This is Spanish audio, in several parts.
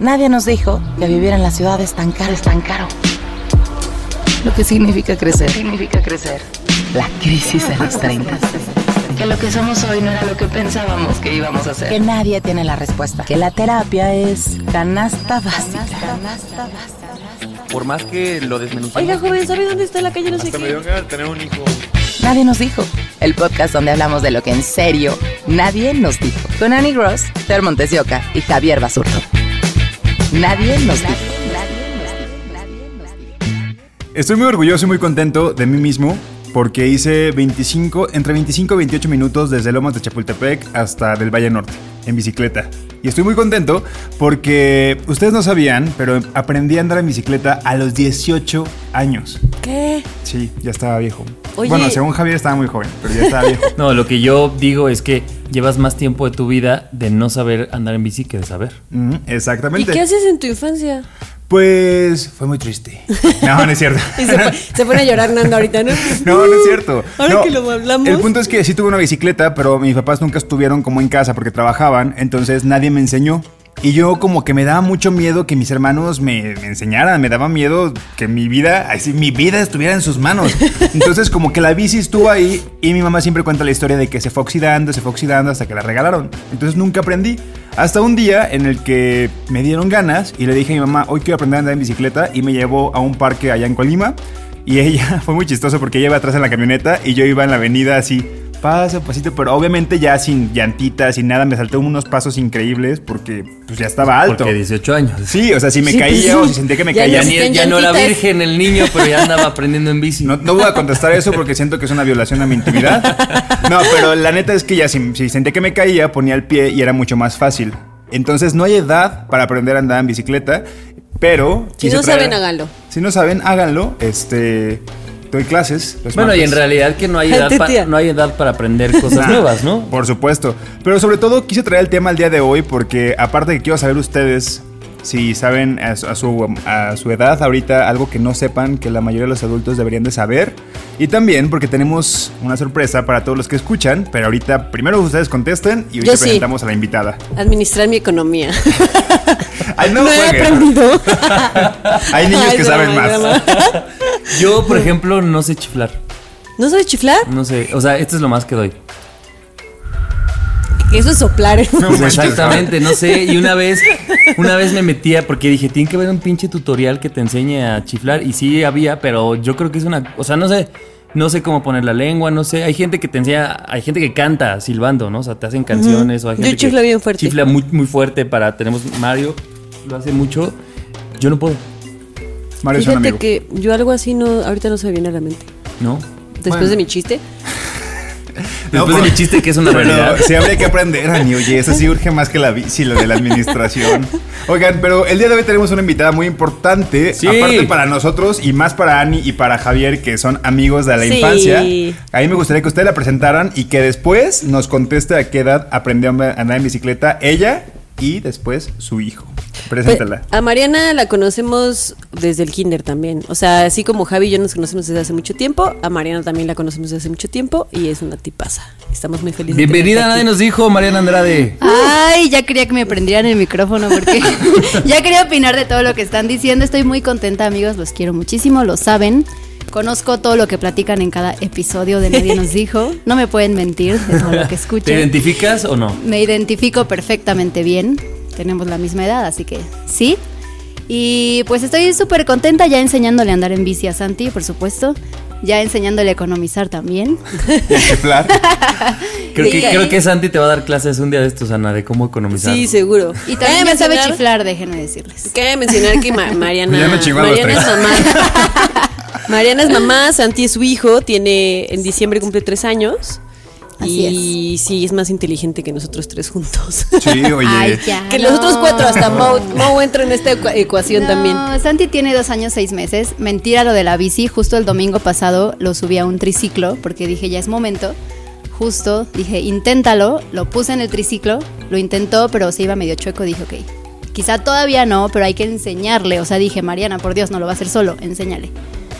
Nadie nos dijo que vivir en la ciudad es tan caro, es tan caro. Lo que significa crecer. Significa crecer. La crisis de los 30. Que lo que somos hoy no era lo que pensábamos que íbamos a ser. Que nadie tiene la respuesta. Que la terapia es canasta básica. Canasta básica. Por más que lo desmenucemos. Oiga, joven, ¿sabe dónde está la calle no sé me qué? tener un hijo. Nadie nos dijo. El podcast donde hablamos de lo que en serio nadie nos dijo. Con Annie Gross, Fer Montesioca y Javier Basurto. Nadie nos dijo. Estoy muy orgulloso y muy contento de mí mismo porque hice 25, entre 25 y 28 minutos desde Lomas de Chapultepec hasta del Valle Norte en bicicleta. Y estoy muy contento porque ustedes no sabían, pero aprendí a andar en bicicleta a los 18 años. ¿Qué? Sí, ya estaba viejo. Oye. Bueno, según Javier estaba muy joven, pero ya estaba viejo. No, lo que yo digo es que llevas más tiempo de tu vida de no saber andar en bici que de saber. Ujú, ¿Y exactamente. qué haces en tu infancia? Pues fue muy triste. No, no es cierto. Y se, fue- se pone a llorar Nando ahorita, ¿no? No, no es cierto. Ahora No, que lo hablamos. El punto es que sí tuve una bicicleta, pero mis papás nunca estuvieron como en casa porque trabajaban, entonces nadie me enseñó. Y yo como que me daba mucho miedo que mis hermanos me, me enseñaran, me daba miedo que mi vida, así mi vida estuviera en sus manos. Entonces como que la bici estuvo ahí y mi mamá siempre cuenta la historia de que se fue oxidando, se fue oxidando hasta que la regalaron. Entonces nunca aprendí. Hasta un día en el que me dieron ganas y le dije a mi mamá, hoy quiero aprender a andar en bicicleta y me llevó a un parque allá en Colima. Y ella fue muy chistoso porque ella iba atrás en la camioneta y yo iba en la avenida así, paso, pasito, pero obviamente ya sin llantitas, sin nada, me salté unos pasos increíbles porque pues ya estaba alto. Porque 18 años. Sí, o sea, si me Sí, caía pues, o sí. si sentía que me Ya caía. Ya, no- ni- Necesitan ya no era llantitas. virgen el niño, pero ya andaba aprendiendo en bici. No, no voy a contestar eso porque siento que es una violación a mi intimidad. No, pero la neta es que ya si, si sentía que me caía, ponía el pie y era mucho más fácil. Entonces no hay edad para aprender a andar en bicicleta, pero... Si no traer- saben, háganlo. Si no saben, háganlo. Este... Doy clases. los Bueno, y en martes. realidad que no hay edad, pa- no hay edad para aprender cosas Nah, nuevas, ¿no? Por supuesto. Pero sobre todo quise traer el tema el día de hoy porque aparte de que quiero saber ustedes si saben a su, a su, a su edad ahorita algo que no sepan que la mayoría de los adultos deberían de saber. Y también porque tenemos una sorpresa para todos los que escuchan. Pero ahorita primero ustedes contesten y ahorita Yo sí. presentamos a la invitada. Administrar mi economía. Ay, no, No he aprendido. Hay niños Ay, que saben más. Yo, por ejemplo, no sé chiflar. ¿No sabes chiflar? No sé, o sea, esto es lo más que doy. Eso es soplar. ¿eh? No manches, Exactamente, no sé. Y una vez, una vez me metía porque dije, tiene que haber un pinche tutorial que te enseñe a chiflar. Y sí había, pero yo creo que es una, o sea, no sé, no sé cómo poner la lengua, no sé. Hay gente que te enseña, hay gente que canta silbando, ¿no? O sea, te hacen canciones o hay Yo gente chiflo que bien fuerte. Chifla muy, muy fuerte para, tenemos Mario, lo hace mucho. Yo no puedo, Mario es un Fíjate amigo. que yo algo así no, ahorita no se me viene a la mente. ¿no? Después Bueno. de mi chiste. No, Después de mi chiste que es una realidad. sí habría que aprender, Ani. Oye, eso sí urge más que la bici, lo de la administración. Oigan, pero el día de hoy tenemos una invitada muy importante. Sí. Aparte para nosotros y más para Ani y para Javier, que son amigos de la Sí. infancia. A mí me gustaría que ustedes la presentaran y que después nos conteste a qué edad aprendió a andar en bicicleta ella y después su hijo. Preséntala. Pues, a Mariana la conocemos desde el kinder también. O sea, así como Javi y yo nos conocemos desde hace mucho tiempo, a Mariana también la conocemos desde hace mucho tiempo y es una tipaza. Estamos muy felices. de Bienvenida, nadie nos dijo, Mariana Andrade. Ay, ya quería que me prendieran el micrófono porque ya quería opinar de todo lo que están diciendo. Estoy muy contenta, amigos, los quiero muchísimo, lo saben. Conozco todo lo que platican en cada episodio de Nadie nos dijo. No me pueden mentir de todo lo que ¿Te escuchan. identificas o no? Me identifico perfectamente bien. Tenemos la misma edad, así que sí. Y pues estoy súper contenta ya enseñándole a andar en bici a Santi, por supuesto. Ya enseñándole a economizar también. Creo que, creo que Santi te va a dar clases un día de estos, Ana, de cómo economizar. Sí, seguro. Y también ya sabe chiflar, déjenme decirles. Cabe mencionar que Ma- Mariana, Ya me chingó a los Mariana es mamá. Mariana es mamá, Santi es su hijo, tiene en diciembre cumple tres años. Así y sí, es más inteligente que nosotros tres juntos. Sí, oye. Ay, ya. que no. los otros cuatro, hasta Mau, Mau entra en esta ecua- ecuación No, también. Santi tiene dos años, seis meses. Mentira lo de la bici. Justo el domingo pasado lo subí a un triciclo porque dije, ya es momento. Justo dije, inténtalo. Lo puse en el triciclo. Lo intentó, pero se iba medio chueco. Dije, ok. Quizá todavía no, pero hay que enseñarle. O sea, dije, Mariana, por Dios, no lo va a hacer solo. Enséñale.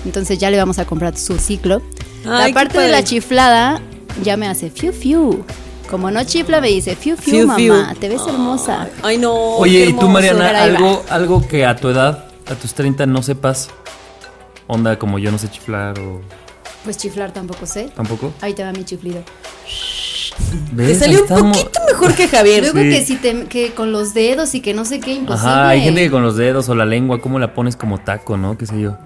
Entonces ya le vamos a comprar su ciclo. Ay, la parte de la chiflada ya me hace fiu fiu. Como no chifla, me dice fiu fiu, Fiu, mamá. fiu. Te ves hermosa. Ay, no. Oye, ¿y tú. Mariana, algo, algo que a tu edad, a tus 30, no sepas? Onda, como yo no sé chiflar o Pues chiflar tampoco sé. tampoco. Ahí te va mi chiflido. Te ¿Ves? salió un poquito mejor que Javier. Luego Sí. que si te que con los dedos y que no sé qué imposible. Ajá, hay gente que con los dedos o la lengua, ¿cómo la pones como taco, no? ¿Qué sé yo?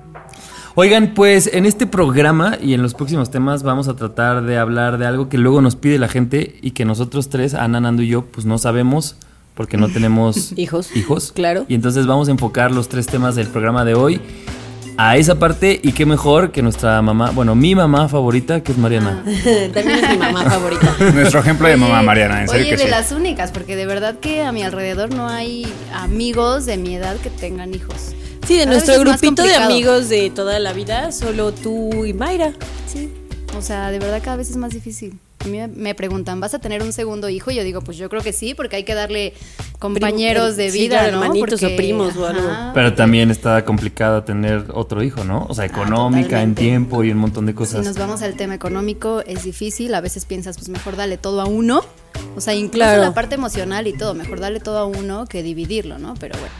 Oigan, pues en este programa y en los próximos temas vamos a tratar de hablar de algo que luego nos pide la gente y que nosotros tres, Ana, Nando y yo, pues no sabemos porque no tenemos Hijos. hijos. Claro. Y entonces vamos a enfocar los tres temas del programa de hoy a esa parte y qué mejor que nuestra mamá, bueno, mi mamá favorita, que es Mariana. También es mi mamá favorita. Nuestro ejemplo de mamá Oye, Mariana, en serio Oye, que de sí. las únicas, porque de verdad que a mi alrededor no hay amigos de mi edad que tengan hijos. Sí, de nuestro grupito de amigos de toda la vida, solo tú y Mayra. Sí. O sea, de verdad cada vez es más difícil. A mí me- preguntan, ¿vas a tener un segundo hijo? Y yo digo, pues yo creo que sí, porque hay que darle compañeros de sí, vida, claro, ¿no? hermanitos Porque- o primos o algo. ajá, Pero también está complicado tener otro hijo, ¿no? O sea, económica, en tiempo y un montón de Si cosas. nos vamos al tema económico, es difícil. A veces piensas, pues mejor dale todo a uno. O sea, incluso Claro. la parte emocional y todo, mejor dale todo a uno que dividirlo, ¿no? Pero bueno.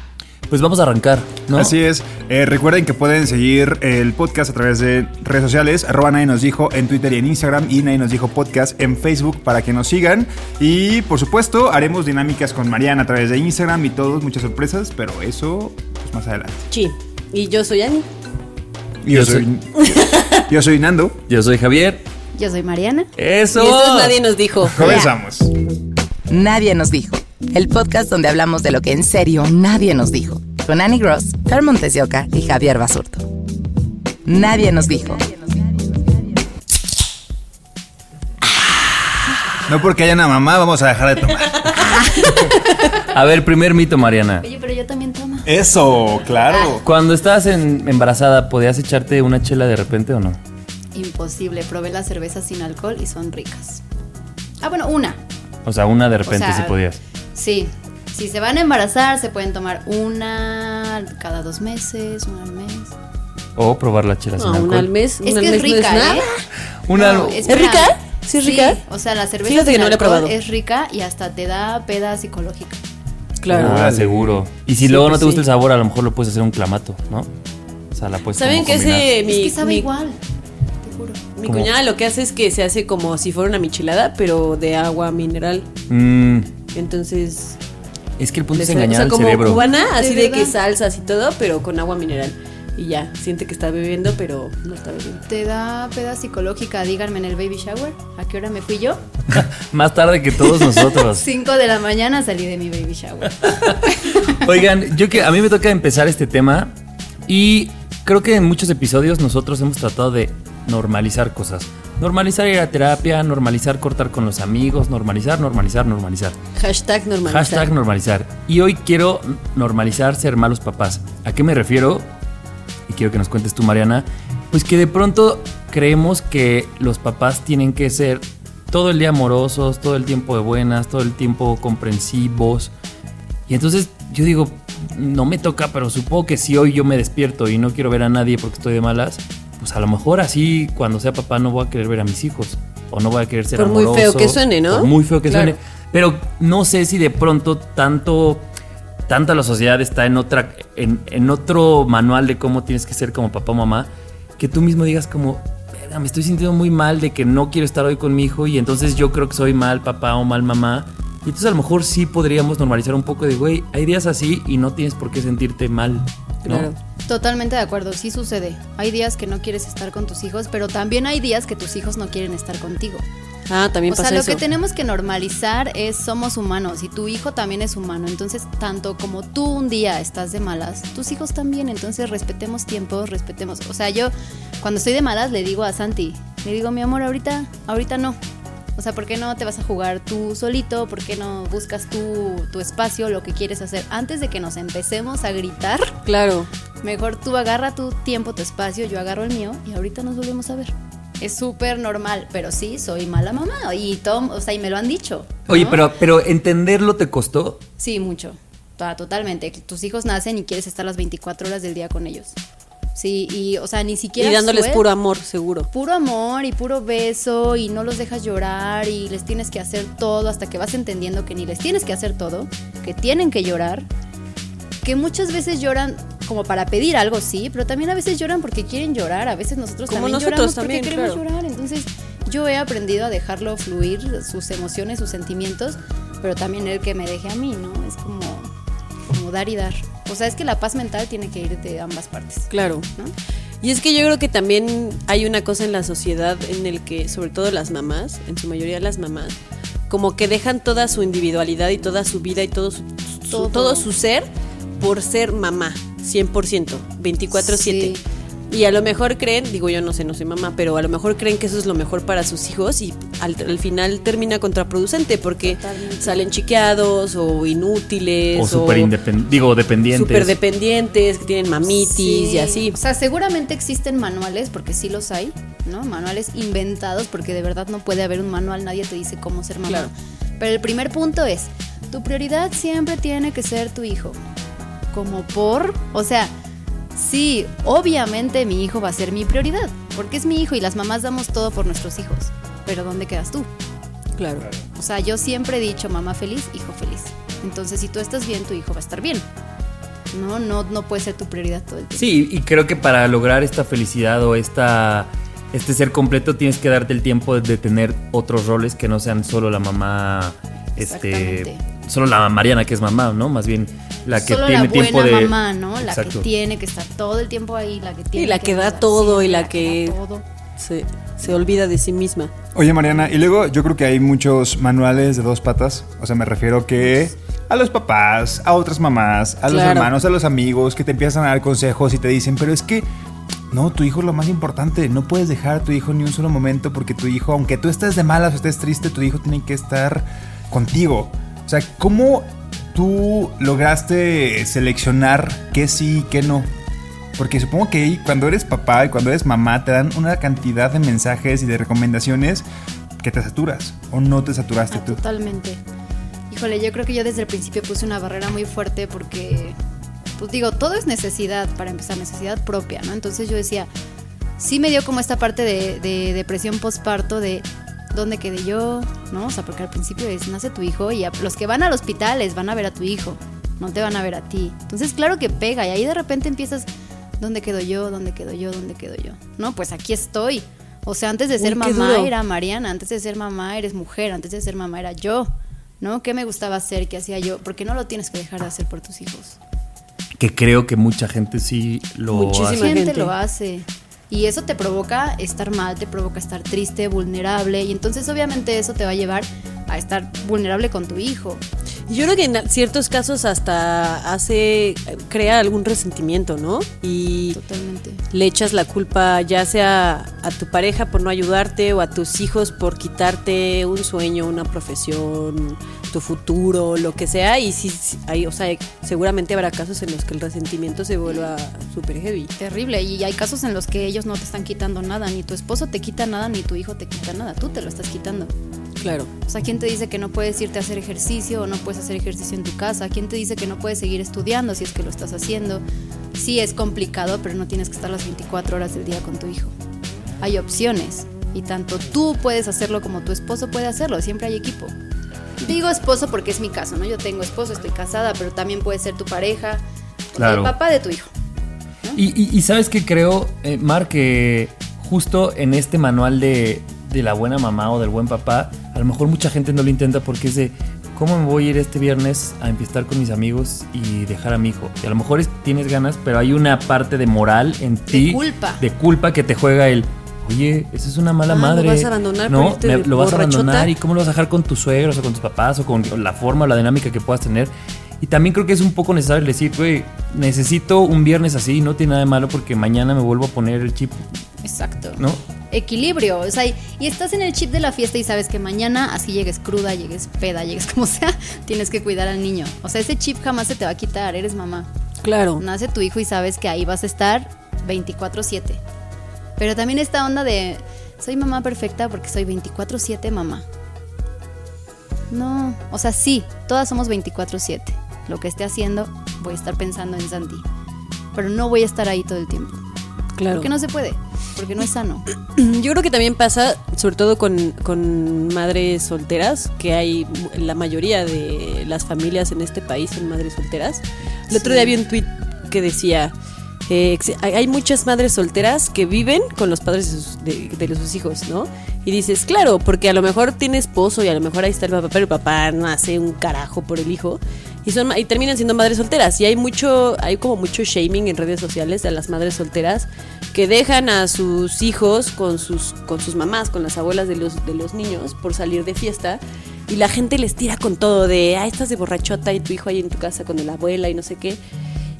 Pues vamos a arrancar, ¿no? Así es. Eh, recuerden que pueden seguir el podcast a través de redes sociales. Arroba Nadie nos dijo en Twitter y en Instagram. Y Nadie nos dijo podcast en Facebook para que nos sigan. Y por supuesto, haremos dinámicas con Mariana a través de Instagram y todos, muchas sorpresas. Pero eso, pues más adelante. Sí. Y yo soy Ani. Y yo, Yo soy, yo soy Nando. Yo soy Javier. Yo soy Mariana. Eso. Y esto es Nadie nos dijo. Comenzamos. Nadie nos dijo. El podcast donde hablamos de lo que en serio nadie nos dijo. Con Annie Gross, Fer Montes de Oca y Javier Basurto. Nadie nos dijo. No porque haya una mamá, vamos a dejar de tomar. A ver, primer mito, Mariana. Oye, pero yo también tomo. Eso, claro. Cuando estabas en- embarazada, ¿podías echarte una chela de repente o no? Imposible. Probé las cervezas sin alcohol y son ricas. Ah, bueno, una. O sea, una de repente sea, sí podías. Sí. Si se van a embarazar, se pueden tomar una cada dos meses, una al mes. O probar la chela sin No, alcohol. una al mes. Es una al que es mes no rica, nada. ¿eh? Una- No, ¿Es rica? ¿Sí es rica? o sea, la cerveza Fíjate que no la he alcohol es rica y hasta te da peda psicológica. Claro. Ah, seguro. Y si Sí, luego no pues te gusta sí. el sabor, a lo mejor lo puedes hacer un clamato, ¿no? O sea, la puedes ¿Saben que combinar. ese mi, es que sabe mi- igual, te juro. mi ¿Cómo? cuñada lo que hace es que se hace como si fuera una michelada, pero de agua mineral. Mm, Entonces, es que el punto es engañar o sea, al como cerebro. cubana, así de, que salsas y todo, pero con agua mineral. Y ya, siente que está bebiendo, pero no está bebiendo. Te da peda psicológica, díganme en el baby shower. ¿A qué hora me fui yo? Más tarde que todos nosotros. 5 de la mañana salí de mi baby shower. Oigan, yo que a mí me toca empezar este tema y creo que en muchos episodios nosotros hemos tratado de normalizar cosas. Normalizar ir a terapia, normalizar cortar con los amigos, normalizar, normalizar, normalizar. Hashtag normalizar. Hashtag normalizar. Y hoy quiero normalizar ser malos papás. ¿A qué me refiero? Y quiero que nos cuentes tú, Mariana. Pues que de pronto creemos que los papás tienen que ser todo el día amorosos, todo el tiempo de buenas, todo el tiempo comprensivos. Y entonces yo digo, no me toca, pero supongo que si hoy yo me despierto y no quiero ver a nadie porque estoy de malas, pues a lo mejor así cuando sea papá no voy a querer ver a mis hijos. O no voy a querer ser Por muy amoroso. feo que suene, ¿no? Por muy feo que Claro. suene. Pero no sé si de pronto tanto, tanta la sociedad está en otra, en, en otro manual de cómo tienes que ser como papá o mamá, que tú mismo digas como, "Verga, me estoy sintiendo muy mal de que no quiero estar hoy con mi hijo y entonces yo creo que soy mal papá o mal mamá. Y entonces a lo mejor sí podríamos normalizar un poco de, güey, hay días así y no tienes por qué sentirte mal. ¿no? Claro. Totalmente de acuerdo, sí sucede. Hay días que no quieres estar con tus hijos, pero también hay días que tus hijos no quieren estar contigo. Ah, también O sea, pasa lo eso. que tenemos que normalizar es somos humanos y tu hijo también es humano. Entonces, tanto como tú un día estás de malas, tus hijos también. Entonces, respetemos tiempos, respetemos. O sea, yo cuando estoy de malas le digo a Santi, le digo, mi amor, ahorita, ahorita no. O sea, ¿por qué no te vas a jugar tú solito? ¿Por qué no buscas tú tu espacio, lo que quieres hacer? Antes de que nos empecemos a gritar, Claro. mejor tú agarra tu tiempo, tu espacio, yo agarro el mío y ahorita nos volvemos a ver. Es súper normal, pero sí, soy mala mamá y Tom, o sea, y me lo han dicho. ¿no? Oye, pero, pero entenderlo te costó. Sí, mucho. To- Totalmente. Tus hijos nacen y quieres estar las 24 horas del día con ellos. Sí, y, o sea, ni siquiera. Y dándoles suel- puro amor, seguro. Puro amor y puro beso y no los dejas llorar y les tienes que hacer todo hasta que vas entendiendo que ni les tienes que hacer todo, que tienen que llorar, que muchas veces lloran como para pedir algo, sí, pero también a veces lloran porque quieren llorar, a veces nosotros Como también nosotros lloramos también, porque queremos claro. llorar, entonces yo he aprendido a dejarlo fluir, sus emociones, sus sentimientos, pero también el que me deje a mí, ¿no? Es como, como dar y dar. O sea, es que la paz mental tiene que ir de ambas partes, Claro. ¿no? Y es que yo creo que también hay una cosa en la sociedad en el que, sobre todo las mamás, en su mayoría las mamás, como que dejan toda su individualidad y toda su vida y todo su, su- Todo. todo su ser por ser mamá, 100%, 24/7. Sí. Y a lo mejor creen, digo yo no sé, no soy mamá, pero a lo mejor creen que eso es lo mejor para sus hijos y al, al final termina contraproducente porque Totalmente. salen chiqueados o inútiles O súper independientes. Digo, dependientes. súper dependientes, que tienen mamitis Sí. y así. O sea, seguramente existen manuales, porque sí los hay, ¿no? Manuales inventados, porque de verdad no puede haber un manual, nadie te dice cómo ser mamá. Claro. Pero el primer punto es, tu prioridad siempre tiene que ser tu hijo. Como por, o sea, sí, obviamente mi hijo va a ser mi prioridad, porque es mi hijo y las mamás damos todo por nuestros hijos. Pero ¿dónde quedas tú? Claro. O sea, yo siempre he dicho mamá feliz, hijo feliz. Entonces, si tú estás bien, tu hijo va a estar bien. No, no, no puede ser tu prioridad todo el tiempo. Sí, y creo que para lograr esta felicidad o esta, este ser completo tienes que darte el tiempo de tener otros roles que no sean solo la mamá, este. Solo la Mariana que es mamá, ¿no? Más bien la que Solo tiene la buena tiempo de mamá, ¿no? La que tiene que estar todo el tiempo ahí, la que tiene la que da todo y la que- todo. Se, se olvida de sí misma. Oye, Mariana, y luego yo creo que hay muchos manuales de dos patas. O sea, me refiero que a los papás, a otras mamás, a los Claro. hermanos, a los amigos que te empiezan a dar consejos y te dicen, pero es que no, tu hijo es lo más importante. No puedes dejar a tu hijo ni un solo momento porque tu hijo, aunque tú estés de malas o estés triste, tu hijo tiene que estar contigo. O sea, ¿cómo tú lograste seleccionar qué sí y qué no? Porque supongo que cuando eres papá y cuando eres mamá te dan una cantidad de mensajes y de recomendaciones que te saturas o no te saturaste Ah, tú. totalmente. Híjole, yo creo que yo desde el principio puse una barrera muy fuerte porque, pues digo, todo es necesidad, para empezar, necesidad propia, ¿no? Entonces yo decía, sí me dio como esta parte de, de depresión postparto de dónde quedé yo, ¿no? O sea, porque al principio es, nace tu hijo y a- los que van al hospital les van a ver a tu hijo, no te van a ver a ti. Entonces, claro que pega y ahí de repente empiezas, ¿dónde quedo yo? ¿Dónde quedo yo? ¿Dónde quedo yo? No, pues aquí estoy. O sea, antes de ser Uy, mamá duro. era Mariana, antes de ser mamá eres mujer, antes de ser mamá era yo, ¿no? ¿Qué me gustaba hacer? ¿Qué hacía yo? Porque no lo tienes que dejar de hacer por tus hijos. que creo que mucha gente sí lo Muchísima hace. gente. lo hace. Y eso te provoca estar mal, te provoca estar triste, vulnerable. Y entonces obviamente eso te va a llevar a estar vulnerable con tu hijo. Yo creo que en ciertos casos hasta hace, crea algún resentimiento, ¿no? Y Totalmente. le echas la culpa ya sea a tu pareja por no ayudarte o a tus hijos por quitarte un sueño, una profesión, tu futuro, lo que sea. Y sí, sí, hay, o sea, seguramente habrá casos en los que el resentimiento se vuelva súper heavy. Terrible. Y hay casos en los que ellos no te están quitando nada. Ni tu esposo te quita nada, ni tu hijo te quita nada. Tú te lo estás quitando. Claro. O sea, ¿quién te dice que no puedes irte a hacer ejercicio o no puedes hacer ejercicio en tu casa? ¿Quién te dice que no puedes seguir estudiando si es que lo estás haciendo? Sí, es complicado, pero no tienes que estar las 24 horas del día con tu hijo. Hay opciones y tanto tú puedes hacerlo como tu esposo puede hacerlo. Siempre hay equipo. Digo esposo porque es mi caso, ¿no? Yo tengo esposo, estoy casada, pero también puede ser tu pareja, Claro. el papá de tu hijo. Y, y- y sabes que creo, eh, Mar, que justo en este manual de, de la buena mamá o del buen papá, lo mejor mucha gente no lo intenta porque es de cómo me voy a ir este viernes a empezar con mis amigos y dejar a mi hijo. Y a lo mejor es- tienes ganas, pero hay una parte de moral en ti, culpa. de culpa que te juega el. Oye, eso es una mala Ah, ¿lo madre. vas a abandonar No, me- de lo vas a abandonar y cómo lo vas a dejar con tus suegros o con tus papás o con la forma o la dinámica que puedas tener. Y también creo que es un poco necesario decir, güey, necesito un viernes así, no tiene nada de malo porque mañana me vuelvo a poner el chip, Exacto. ¿no? Equilibrio. O sea, y, estás en el chip de la fiesta y sabes que mañana, así llegues cruda, llegues peda, llegues como sea, tienes que cuidar al niño. O sea, ese chip jamás se te va a quitar, eres mamá. Claro. Nace tu hijo y sabes que ahí vas a estar 24/7. Pero también esta onda de soy mamá perfecta porque soy 24/7 mamá. No, o sea, sí, todas somos 24/7. Lo que esté haciendo, voy a estar pensando en Santi. Pero no voy a estar ahí todo el tiempo. Claro. Porque no se puede, porque no es sano. Yo creo que también pasa, sobre todo con, con madres solteras, que hay la mayoría de las familias en este país son madres solteras. El otro día vi un tweet que decía, eh, hay muchas madres solteras que viven con los padres de sus, de- de sus hijos, ¿no? Y dices, claro, porque a lo mejor tiene esposo y a lo mejor ahí está el papá, pero el papá no hace un carajo por el hijo. Y, son, y terminan siendo madres solteras. Y hay mucho, hay como mucho shaming en redes sociales de las madres solteras que dejan a sus hijos con sus, con sus mamás, con las abuelas de los, de los niños por salir de fiesta. Y la gente les tira con todo de, ah, estás de borrachota y tu hijo ahí en tu casa con la abuela y no sé qué.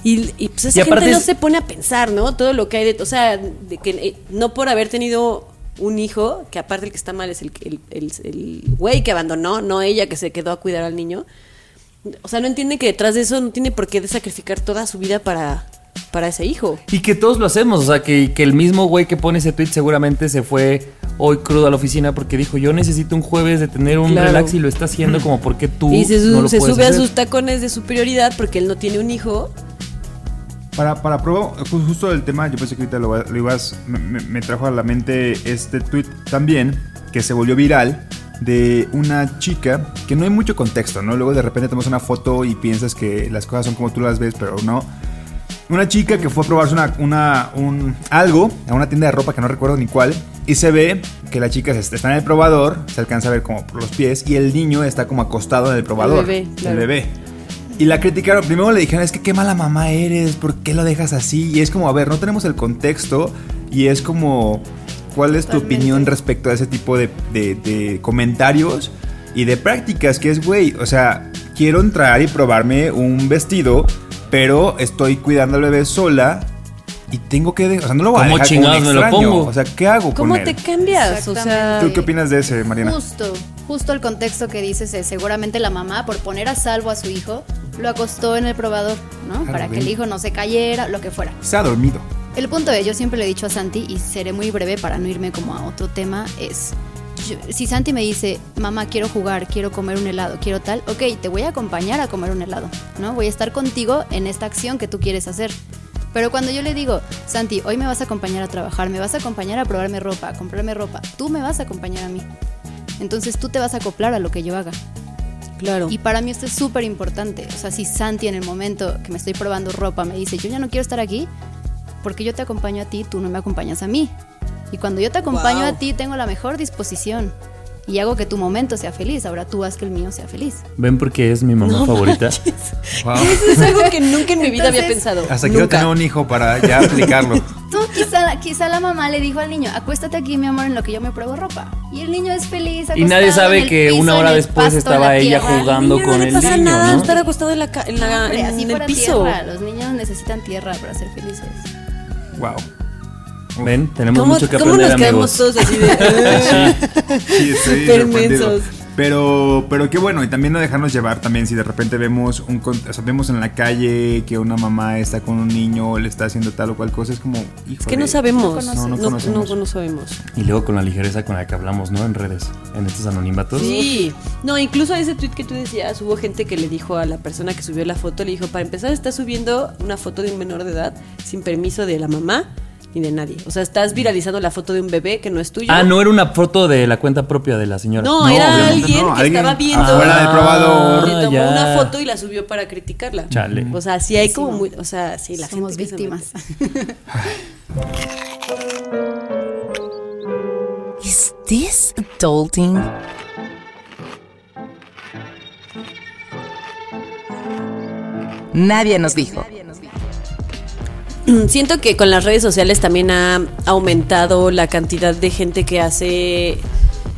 Y, y, pues esa Y gente no es- se pone a pensar, ¿no? Todo lo que hay de... O sea, de que eh, no por haber tenido un hijo, que aparte el que está mal es el, el, el, el güey que abandonó, no ella que se quedó a cuidar al niño. O sea, no entiende que detrás de eso no tiene por qué sacrificar toda su vida para, para ese hijo. Y que todos lo hacemos, o sea, que, que el mismo güey que pone ese tweet seguramente se fue hoy crudo a la oficina porque dijo, yo necesito un jueves de tener un Claro. relax y lo está haciendo como porque tú y se, su- no lo se puedes sube a sus tacones de superioridad porque él no tiene un hijo. Para, para prueba, ju- justo el tema, yo pensé que ahorita lo, ibas, me, me- me trajo a la mente este tweet también, que se volvió viral, de una chica, que no hay mucho contexto, ¿no? Luego de repente tomas una foto y piensas que las cosas son como tú las ves, pero no. Una chica que fue a probarse una, una- un, algo a una tienda de ropa que no recuerdo ni cuál, y se ve que la chica está en el probador, se alcanza a ver como por los pies, y el niño está como acostado en el probador. bebé, claro. El bebé. Y la criticaron. Primero le dijeron, es que qué mala mamá eres, ¿por qué lo dejas así? Y es como, a ver, no tenemos el contexto. Y es como, ¿cuál es tu Totalmente. opinión respecto a ese tipo de, de- de comentarios y de prácticas? Que es, güey, o sea, quiero entrar y probarme un vestido, pero estoy cuidando al bebé sola. Y tengo que, o sea, no lo voy a ¿Cómo dejar con un me lo extraño. pongo? O sea, ¿qué hago ¿Cómo con te él? cambias? O sea. ¿Tú qué opinas de ese, Mariana? Justo, justo el contexto que dices es seguramente la mamá, por poner a salvo a su hijo, lo acostó en el probador, ¿no? Para que el hijo no se cayera, lo que fuera. Se ha dormido. El punto es, yo siempre le he dicho a Santi, y seré muy breve para no irme como a otro tema, es, yo- si Santi me dice, mamá, quiero jugar, quiero comer un helado, quiero tal, ok, te voy a acompañar a comer un helado, ¿no? Voy a estar contigo en esta acción que tú quieres hacer. Pero cuando yo le digo, Santi, hoy me vas a acompañar a trabajar, me vas a acompañar a probarme ropa, a comprarme ropa, tú me vas a acompañar a mí. Entonces tú te vas a acoplar a lo que yo haga. claro. Y para mí esto es súper importante. O sea, si Santi en el momento que me estoy probando ropa me dice, yo ya no quiero estar aquí, porque yo te acompaño a ti, tú no me acompañas a mí. Y cuando yo te acompaño Wow. a ti, tengo la mejor disposición. Y hago que tu momento sea feliz. Ahora tú haz que el mío sea feliz. ¿Ven porque es mi mamá favorita? Wow. Eso es algo que nunca en mi vida había Entonces- pensado. Hasta quiero Nunca. tener un hijo para ya aplicarlo. Tú, quizá, quizá la mamá le dijo al niño, acuéstate aquí, mi amor, en lo que yo me pruebo ropa. Y el niño es feliz. Y nadie sabe en el que piso, una hora después pasto, estaba la ella jugando Niño, con no le el pasa niño, nada ¿no? estar acostado en, la en, la- Hombre, en así el piso. tierra. Los niños necesitan tierra para ser felices. Wow. Ven, tenemos ¿Cómo, mucho que cómo aprender, nos quedamos amigos. todos así de... Sí. Pero, pero qué bueno, y también no dejarnos llevar también si de repente vemos un con- o sea, vemos en la calle que una mamá está con un niño o le está haciendo tal o cual cosa, es como, híjole. Es que no sabemos. No, no no, conocemos. no- no sabemos. Y luego con la ligereza con la que hablamos, ¿no? En redes, en estos anonimatos. Sí, no, incluso ese tweet que tú decías, hubo gente que le dijo a la persona que subió la foto, le dijo, para empezar, estás subiendo una foto de un menor de edad sin permiso de la mamá ni de nadie. O sea, estás viralizando la foto de un bebé que no es tuyo. Ah, no era una foto de la cuenta propia de la señora. No, No, era alguien no, que alguien estaba viendo. afuera del probador. Le tomó ya. una foto y la subió para criticarla. Chale. O sea, sí hay como muy. O sea, sí, la Somos gente. víctimas. Is this adulting? Nadie nos dijo. Siento que con las redes sociales también ha aumentado la cantidad de gente que hace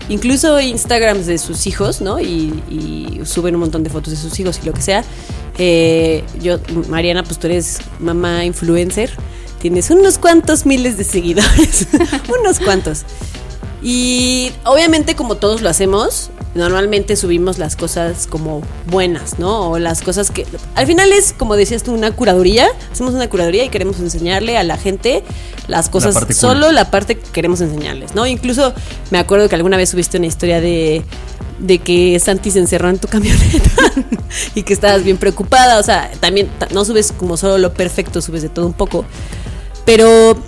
incluso Instagrams de sus hijos, ¿no? Y, suben un montón de fotos de sus hijos y lo que sea. Eh, yo, Mariana, pues tú eres mamá influencer. tienes unos cuantos miles de seguidores, unos cuantos. Y obviamente como todos lo hacemos, normalmente subimos las cosas como buenas, ¿no? O las cosas que... Al final es, como decías tú, una curaduría. Hacemos una curaduría y queremos enseñarle a la gente las cosas, cool. solo la parte que queremos enseñarles, ¿no? Incluso me acuerdo que alguna vez subiste una historia de, de que Santi se encerró en tu camioneta y que estabas bien preocupada. O sea, también ta- no subes como solo lo perfecto, subes de todo un poco. Pero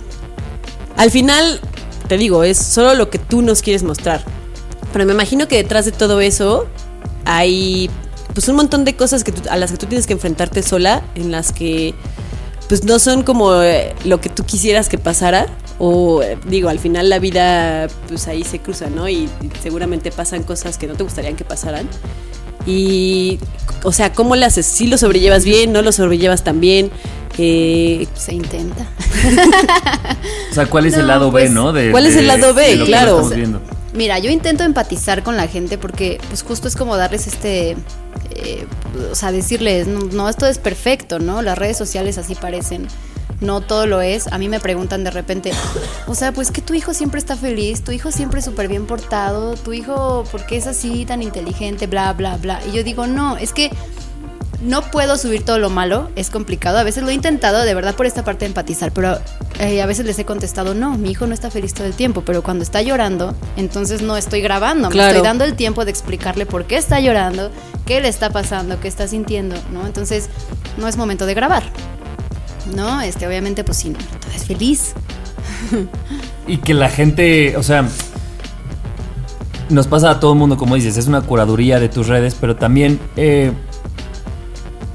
al final, te digo, es solo lo que tú nos quieres mostrar. Pero me imagino que detrás de todo eso hay pues un montón de cosas que tú- a las que tú tienes que enfrentarte sola, en las que pues no son como eh, lo que tú quisieras que pasara. O eh, digo, al final la vida pues ahí se cruza, ¿no? Y, seguramente pasan cosas que no te gustarían que pasaran. Y, o sea, ¿cómo le haces? ¿Sí lo sobrellevas bien? ¿No lo sobrellevas tan bien? Eh, Se intenta. O sea, ¿cuál es el lado B, pues, no? De- ¿cuál es el lado B? Claro. Mira, yo intento empatizar con la gente porque pues justo es como darles este, eh, o sea, decirles, no, no, esto es perfecto, ¿no? Las redes sociales así parecen, no todo lo es. A mí me preguntan de repente, o sea, pues que tu hijo siempre está feliz, tu hijo siempre súper bien portado, tu hijo, ¿por qué es así tan inteligente? Bla, bla, bla. Y yo digo, no, es que no puedo subir todo lo malo, es complicado. A veces lo he intentado de verdad por esta parte de empatizar, pero eh, a veces les he contestado, no, mi hijo no está feliz todo el tiempo, pero cuando está llorando, entonces no estoy grabando, me estoy dando el tiempo de explicarle por qué está llorando, qué le está pasando, qué está sintiendo, ¿no? Entonces no es momento de grabar, ¿no? Este, obviamente, pues sí, no, todo es feliz. Y que la gente, o sea, nos pasa a todo el mundo, como dices, es una curaduría de tus redes, pero también, eh,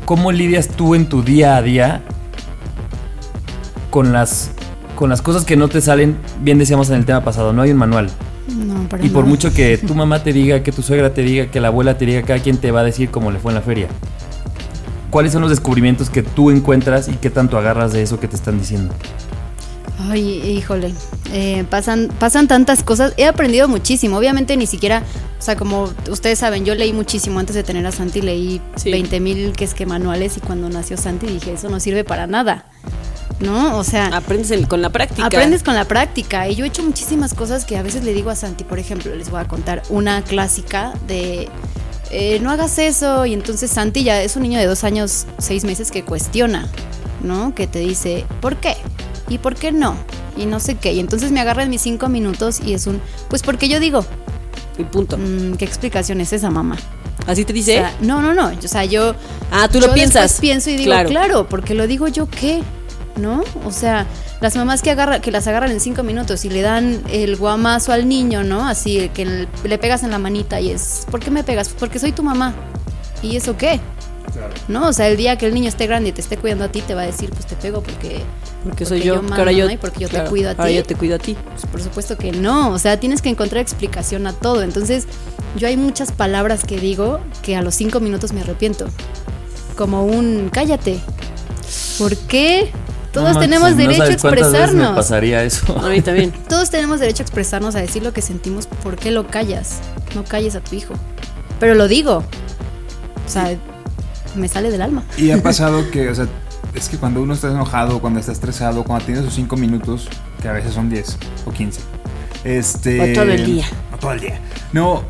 ¿cómo lidias tú en tu día a día con las, con las cosas que no te salen? Bien decíamos en el tema pasado, no hay un manual. No, Y por mucho que tu mamá te diga, que tu suegra te diga, que la abuela te diga, cada quien te va a decir cómo le fue en la feria. ¿Cuáles son los descubrimientos que tú encuentras y qué tanto agarras de eso que te están diciendo? Ay, híjole, eh, pasan, pasan tantas cosas. He aprendido muchísimo. Obviamente ni siquiera, o sea, como ustedes saben, yo leí muchísimo antes de tener a Santi, leí Sí. 20 mil que es que manuales y cuando nació Santi dije, eso no sirve para nada. ¿No? O sea, aprendes el- con la práctica. Aprendes con la práctica. Y yo he hecho muchísimas cosas que a veces le digo a Santi, por ejemplo, les voy a contar una clásica de eh, no hagas eso. Y entonces Santi ya es un niño de dos años, seis meses que cuestiona, ¿no? Que te dice, ¿por qué? ¿Y por qué no? Y no sé qué. Y entonces me agarra en mis cinco minutos y es un, pues porque yo digo, Y punto. "Mm, ¿qué explicación es esa, mamá? Así te O dice. sea, no, no, no. O sea, yo. ah, tú yo lo piensas. pienso y digo, Claro. claro. porque lo digo yo qué, ¿no? O sea, las mamás que agarra, que las agarran en cinco minutos y le dan el guamazo al niño, ¿no? Así que le pegas en la manita y es, ¿por qué me pegas? Porque soy tu mamá. ¿Y eso qué? ¿No? O sea, el día que el niño esté grande y te esté cuidando a ti, te va a decir, pues te pego porque. Porque soy porque yo, yo porque ahora yo, ¿no? Y porque yo te claro, cuido a Ahora ti. yo te cuido a ti. Pues por supuesto que no, o sea, tienes que encontrar explicación a todo. Entonces, yo hay muchas palabras que digo que a los cinco minutos me arrepiento. Como un cállate. ¿Por qué? Todos No tenemos manches, no derecho a sabes cuántas veces me expresarnos. pasaría eso. A mí también. Todos tenemos derecho a expresarnos, a decir lo que sentimos. ¿Por qué lo callas? No calles a tu hijo. Pero lo digo. O sea, me sale del alma. Y ha pasado que, o sea, es que cuando uno está enojado, cuando está estresado, cuando tiene sus 5 minutos, que a veces son 10 o 15, este... O todo el día. O todo el día. No,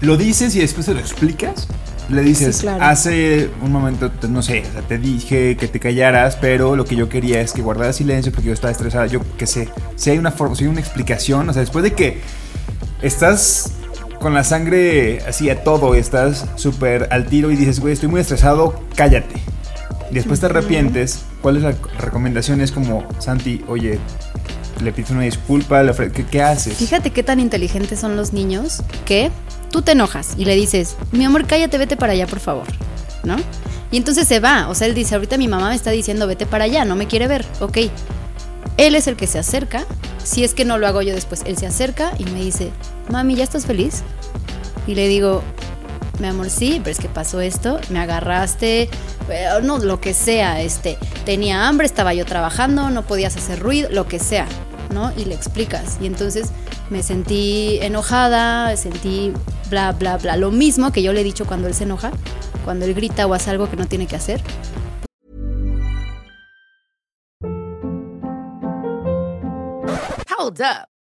lo dices y después te lo explicas. Le dices, Sí, claro. hace un momento, no sé, o sea, te dije que te callaras, pero lo que yo quería es que guardaras silencio porque yo estaba estresada. Yo qué sé, si hay una forma, si hay una explicación, o sea, después de que estás con la sangre así a todo, estás súper al tiro y dices, güey, estoy muy estresado, cállate. Después te arrepientes, ¿cuál es la recomendación? Es como, Santi, oye, le pides una disculpa, le ¿qué, qué haces? Fíjate qué tan inteligentes son los niños que tú te enojas y le dices, mi amor, cállate, vete para allá, por favor, ¿no? Y entonces se va, o sea, él dice, ahorita mi mamá me está diciendo, vete para allá, no me quiere ver, ok. Él es el que se acerca, si es que no lo hago yo después, él se acerca y me dice, mami, ¿ya estás feliz? Y le digo, mi amor, sí, pero es que pasó esto, me agarraste, eh, no, lo que sea, este, tenía hambre, estaba yo trabajando, no podías hacer ruido, lo que sea, ¿no? Y le explicas. Y entonces me sentí enojada, sentí bla, bla, bla. Lo mismo que yo le he dicho cuando él se enoja, cuando él grita o hace algo que no tiene que hacer. Hold up.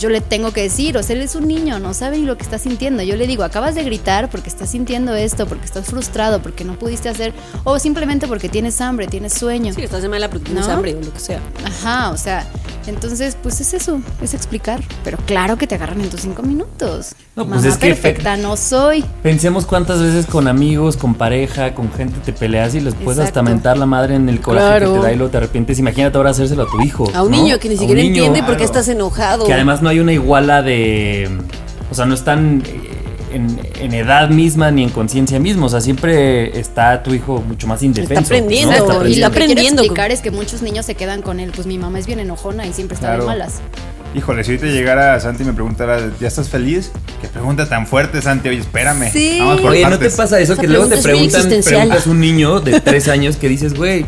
Pues yo le tengo que decir, o sea, él es un niño, no sabe ni lo que está sintiendo. Yo le digo, acabas de gritar porque estás sintiendo esto, porque estás frustrado, porque no pudiste hacer, o simplemente porque tienes hambre, tienes sueño. Sí, estás de mala porque tienes ¿No? hambre o lo que sea. Ajá, o sea, entonces, pues es eso, es explicar. Pero claro que te agarran en tus cinco minutos. No, pues Mamá es que fe- perfecta no soy. Pensemos cuántas veces con amigos, con pareja, con gente te peleas y les puedes hasta mentar la madre en el coraje Claro. que te da y luego te arrepientes. Imagínate ahora hacérselo a tu hijo. A un ¿no? niño que ni siquiera niño, entiende por qué claro. estás enojado. Que además no hay una iguala de. O sea, no están en, en edad misma ni en conciencia misma. O sea, siempre está tu hijo mucho más indefenso. aprendiendo, ¿no? Y aprendiendo. lo que quiero aprendiendo. explicar es que muchos niños se quedan con él. Pues mi mamá es bien enojona y siempre está Claro. de malas. Híjole, si ahorita llegara Santi y me preguntara, ¿ya estás feliz? Qué pregunta tan fuerte, Santi. Oye, espérame. Sí. Vamos por Oye, ¿no te pasa eso Esa que luego te preguntan, preguntas un niño de tres años que dices, güey,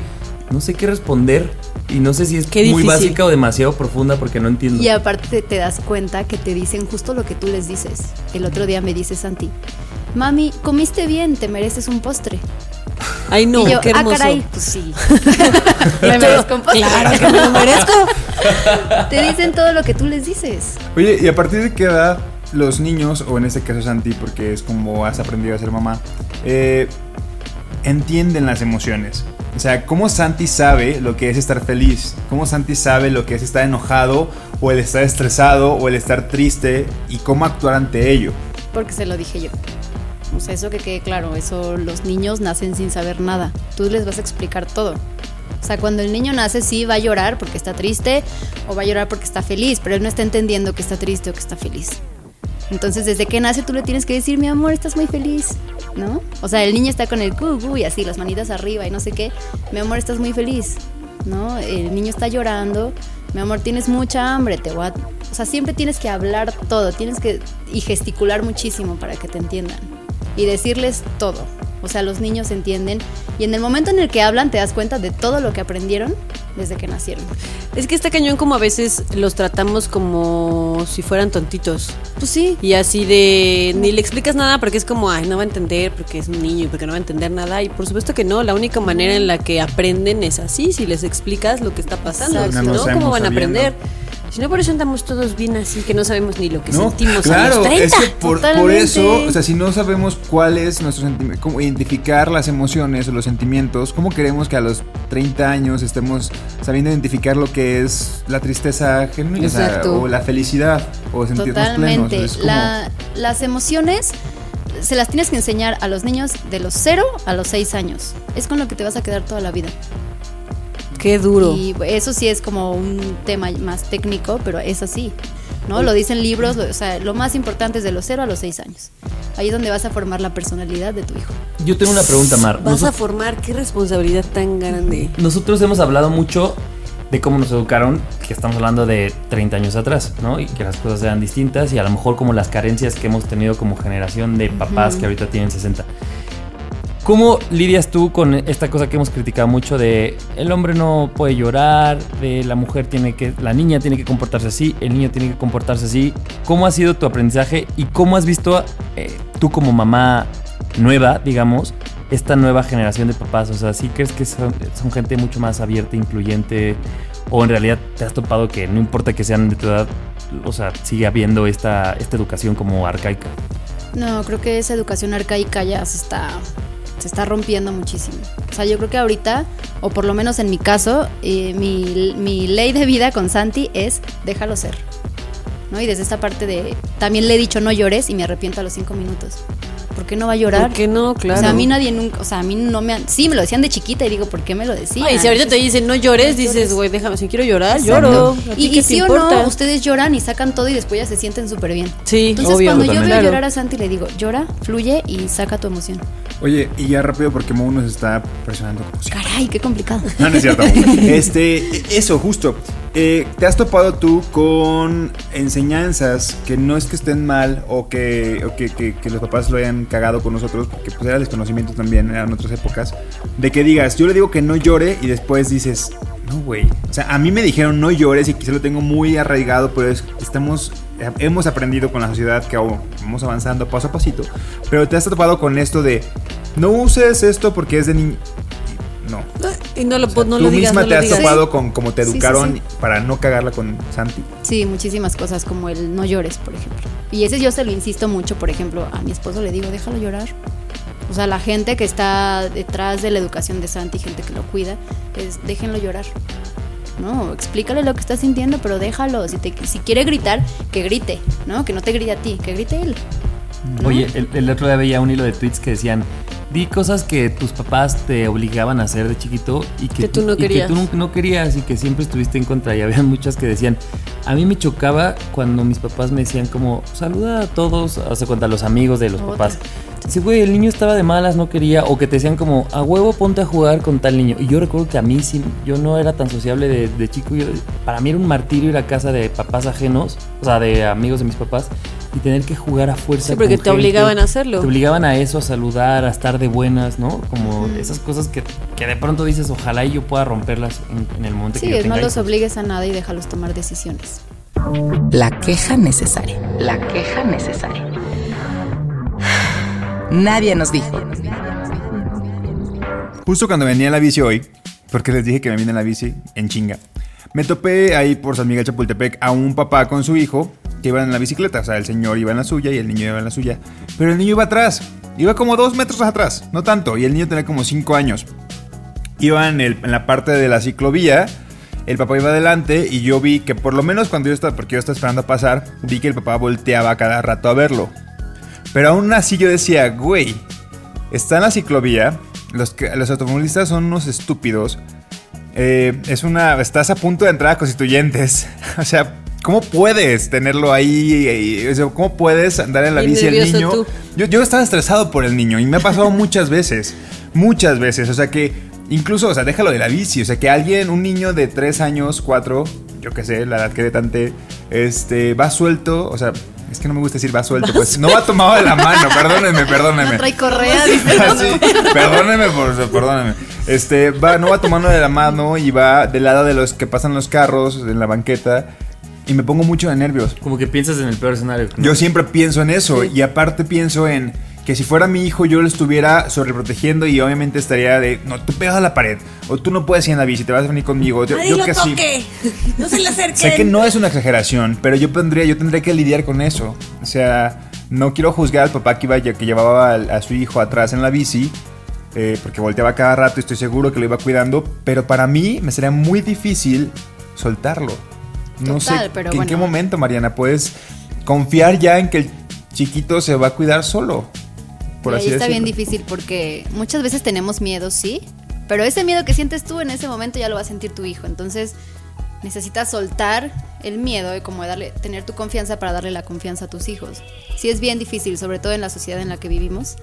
no sé qué responder y no sé si es Qué muy básica o demasiado profunda porque no entiendo. Y aparte te das cuenta que te dicen justo lo que tú les dices. El otro día me dice Santi, mami, comiste bien, te mereces un postre. Ay, no, y yo, qué ah, hermoso. caray, pues sí. me merezco un postre. Claro que me lo merezco. Te dicen todo lo que tú les dices. Oye, ¿y a partir de qué edad los niños, o en este caso Santi, porque es como has aprendido a ser mamá, eh, entienden las emociones? O sea, ¿cómo Santi sabe lo que es estar feliz? ¿Cómo Santi sabe lo que es estar enojado, o el estar estresado, o el estar triste, y cómo actuar ante ello? Porque se lo dije yo. O sea, eso que quede claro, eso los niños nacen sin saber nada. Tú les vas a explicar todo. O sea, cuando el niño nace sí va a llorar porque está triste o va a llorar porque está feliz, pero él no está entendiendo que está triste o que está feliz. Entonces, desde que nace tú le tienes que decir, mi amor, estás muy feliz, ¿no? O sea, el niño está con el cucu y así, las manitas arriba y no sé qué. Mi amor, estás muy feliz, ¿no? El niño está llorando, mi amor, tienes mucha hambre, te voy a... O sea, siempre tienes que hablar todo, tienes que... y gesticular muchísimo para que te entiendan. Y decirles todo. O sea, los niños entienden. Y en el momento en el que hablan te das cuenta de todo lo que aprendieron desde que nacieron. Es que está cañón como a veces los tratamos como si fueran tontitos. Pues sí, Y así de ni le explicas nada porque es como, ay, no va a entender porque es un niño y porque no va a entender nada. Y por supuesto que no, la única manera en la que aprenden es así, si les explicas lo que está pasando. Exacto. Si No no, nos ¿cómo van a sabiendo. Si no, por eso andamos todos bien así, que no sabemos ni lo que No, sentimos a claro, los 30. es que por, eso, o sea, si no sabemos cuál es nuestro sentimiento, cómo identificar las emociones o los sentimientos, ¿cómo queremos que a los 30 años estemos sabiendo identificar lo que es la tristeza genuina o sea, Exacto. o la felicidad o sentirnos Totalmente. plenos? Como- La- las emociones se las tienes que enseñar a los niños de los 0 a los 6 años. Es con lo que te vas a quedar toda la vida. Qué duro. Y eso sí es como un tema más técnico, pero es así. ¿no? Lo dicen libros, lo- o sea, lo más importante es de los 0 a los 6 años. Ahí es donde vas a formar la personalidad de tu hijo. Yo tengo una pregunta, Mar. Vas a formar qué responsabilidad tan grande. Nosotros hemos hablado mucho de cómo nos educaron, que estamos hablando de 30 años atrás, ¿no? Y que las cosas eran distintas y a lo mejor como las carencias que hemos tenido como generación de papás que ahorita tienen 60. ¿Cómo lidias tú con esta cosa que hemos criticado mucho de el hombre no puede llorar, de la mujer tiene que, la niña tiene que comportarse así, el niño tiene que comportarse así? ¿Cómo ha sido tu aprendizaje y cómo has visto eh, tú como mamá nueva, digamos, esta nueva generación de papás? O sea, ¿sí crees que son, gente mucho más abierta, incluyente? ¿O en realidad te has topado que no importa que sean de tu edad, o sea, sigue habiendo esta, esta educación como arcaica? No, creo que esa educación arcaica ya se está, se está rompiendo muchísimo. O sea, yo creo que ahorita, o por lo menos en mi caso, eh, mi, ley de vida con Santi es déjalo ser. ¿no? Y desde esta parte de, también le he dicho no llores y me arrepiento a los cinco minutos. ¿Por qué no va a llorar? ¿Por qué no? Claro. O sea, a mí nadie nunca, o sea, a mí no me han, sí, me lo decían de chiquita y digo, ¿por qué me lo decían? Ay, si ahorita te dicen no llores, dices, güey, déjame, si quiero llorar, lloro. ¿A ti Y, y sí o no, ustedes lloran y sacan todo y después ya se sienten súper bien. Sí, Entonces obvio. cuando yo veo Totalmente. llorar a Santi le digo, llora, fluye y saca tu emoción. Oye, y ya rápido porque Mo nos está presionando como siempre. Caray, qué complicado. No, no es cierto. Este, eso, justo. Eh, ¿te has topado tú con enseñanzas que no es que estén mal o que, que, los papás lo hayan cagado con nosotros, porque pues era desconocimiento también, eran otras épocas, de que digas, yo le digo que no llore y después dices, no, güey. O sea, a mí me dijeron no llores y quizá lo tengo muy arraigado, pero es, estamos, hemos aprendido con la sociedad que oh, vamos avanzando paso a pasito, pero te has topado con esto de, no uses esto porque es de niño. No. Y no lo, O sea, no tú lo digas, misma no te lo has digas. topado con cómo te Sí, sí, educaron sí. para no cagarla con Santi. Sí, muchísimas cosas como el no llores, por ejemplo. Y ese yo se lo insisto mucho, por ejemplo, a mi esposo le digo, déjalo llorar. O sea, la gente que está detrás de la educación de Santi, gente que lo cuida, es déjenlo llorar. No, explícale lo que está sintiendo, pero déjalo. Si, te, si quiere gritar, que grite, ¿no? Que no te grite a ti, que grite él. ¿no? Oye, el, el otro día veía un hilo de tweets que decían, di cosas que tus papás te obligaban a hacer de chiquito y que, Que tú no y querías. que tú no, no querías y que siempre estuviste en contra. Y había muchas que decían, a mí me chocaba cuando mis papás me decían como, saluda a todos, o sea, cuando a los amigos de los Otra. papás. Dice, güey, el niño estaba de malas, no quería, o que te decían como, a huevo ponte a jugar con tal niño. Y yo recuerdo que a mí sí, yo no era tan sociable de, de chico. yo- para mí era un martirio ir a casa de papás ajenos, o sea, de amigos de mis papás, y tener que jugar a fuerza. Sí, porque con te gente. obligaban a hacerlo. Te obligaban a eso, a saludar, a estar de buenas, ¿no? Como esas cosas que, que de pronto dices, ojalá y yo pueda romperlas en, en el momento Sí, que yo tenga no los hijos. obligues a nada y déjalos tomar decisiones. La queja necesaria. La queja necesaria. Nadie nos dijo. Justo cuando venía en la bici hoy, porque les dije que me vine en la bici en chinga, me topé ahí por San Miguel Chapultepec a un papá con su hijo que iban en la bicicleta. O sea, el señor iba en la suya y el niño iba en la suya. Pero el niño iba atrás. Iba como dos metros atrás, no tanto. Y el niño tenía como cinco años. Iba en, la parte de la ciclovía. El papá iba adelante y yo vi que por lo menos cuando yo estaba, porque yo estaba esperando a pasar, vi que el papá volteaba cada rato a verlo. Pero aún así yo decía, güey, está en la ciclovía, los, los automovilistas son unos estúpidos. Eh, es una. Estás a punto de entrar a constituyentes. o sea, ¿cómo puedes tenerlo ahí? ¿Cómo puedes andar en la bici nervioso niño? tú. Yo, yo estaba estresado por el niño y me ha pasado muchas veces. Muchas veces. O sea que. Incluso, o sea, déjalo de la bici. O sea, que alguien, un niño de 3 años, 4, yo qué sé, la edad que de tante, este, va suelto. O sea, es que no me gusta decir va suelto. Pues no va tomado de la mano. Perdónenme, perdónenme. No trae correa, dice. Sí, por perdóneme. Este, va, no va tomando de la mano y va del lado de los que pasan los carros en la banqueta. Y me pongo mucho de nervios. Como que piensas en el peor escenario. ¿no? Yo siempre pienso en eso. Y aparte pienso en que si fuera mi hijo, yo lo estuviera sobreprotegiendo y obviamente estaría de, no, tú pegas a la pared. O tú no puedes ir en la bici, te vas a venir conmigo. Yo, ¡Nadie yo lo que sí. toque! ¡No se le acerquen! Sé que no es una exageración, pero yo tendría, yo tendría que lidiar con eso. O sea, no quiero juzgar al papá que, iba, que llevaba al- a, su hijo atrás en la bici, eh, porque volteaba cada rato y estoy seguro que lo iba cuidando, pero para mí me sería muy difícil soltarlo. No Total, sé pero en bueno. qué momento, Mariana, puedes confiar ya en que el chiquito se va a cuidar solo. Por y así ahí está bien decirlo. difícil porque muchas veces tenemos miedo, sí, pero ese miedo que sientes tú en ese momento ya lo va a sentir tu hijo. Entonces necesitas soltar el miedo y como darle, tener tu confianza para darle la confianza a tus hijos. Sí es bien difícil, sobre todo en la sociedad en la que vivimos.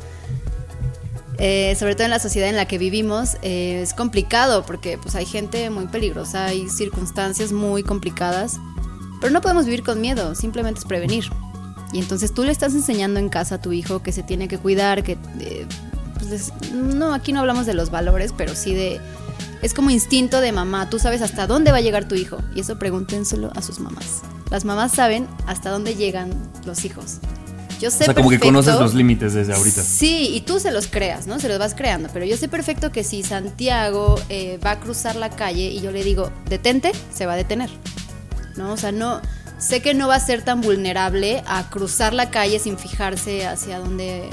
Eh, sobre todo en la sociedad en la que vivimos eh, es complicado porque pues hay gente muy peligrosa, hay circunstancias muy complicadas, pero no podemos vivir con miedo, simplemente es prevenir. Y entonces tú le estás enseñando en casa a tu hijo que se tiene que cuidar, que... eh, pues, no, aquí no hablamos de los valores, pero sí de... Es como instinto de mamá, tú sabes hasta dónde va a llegar tu hijo. Y eso pregúntenselo a sus mamás. Las mamás saben hasta dónde llegan los hijos. Yo sé O sea, como que perfecto- conoces los límites desde ahorita. Sí, y tú se los creas, ¿no? Se los vas creando. Pero yo sé perfecto que si Santiago eh, va a cruzar la calle y yo le digo, detente, se va a detener. ¿No? O sea, no. Sé que no va a ser tan vulnerable a cruzar la calle sin fijarse hacia dónde.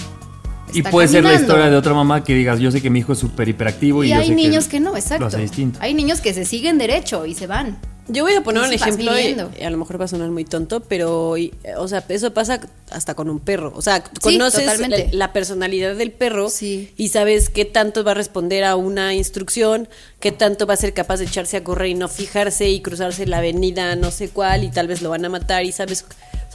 Y está puede ser la caminando. historia de otra mamá que digas, yo sé que mi hijo es súper hiperactivo y, Y yo hay sé niños que, no, exacto. Lo hace distinto. Hay niños que se siguen derecho y se van. Yo voy a poner un ejemplo, y, a lo mejor va a sonar muy tonto, pero, y, o sea, eso pasa hasta con un perro. O sea, conoces la, la personalidad del perro Sí. y sabes qué tanto va a responder a una instrucción, qué tanto va a ser capaz de echarse a correr y no fijarse y cruzarse la avenida no sé cuál y tal vez lo van a matar y sabes...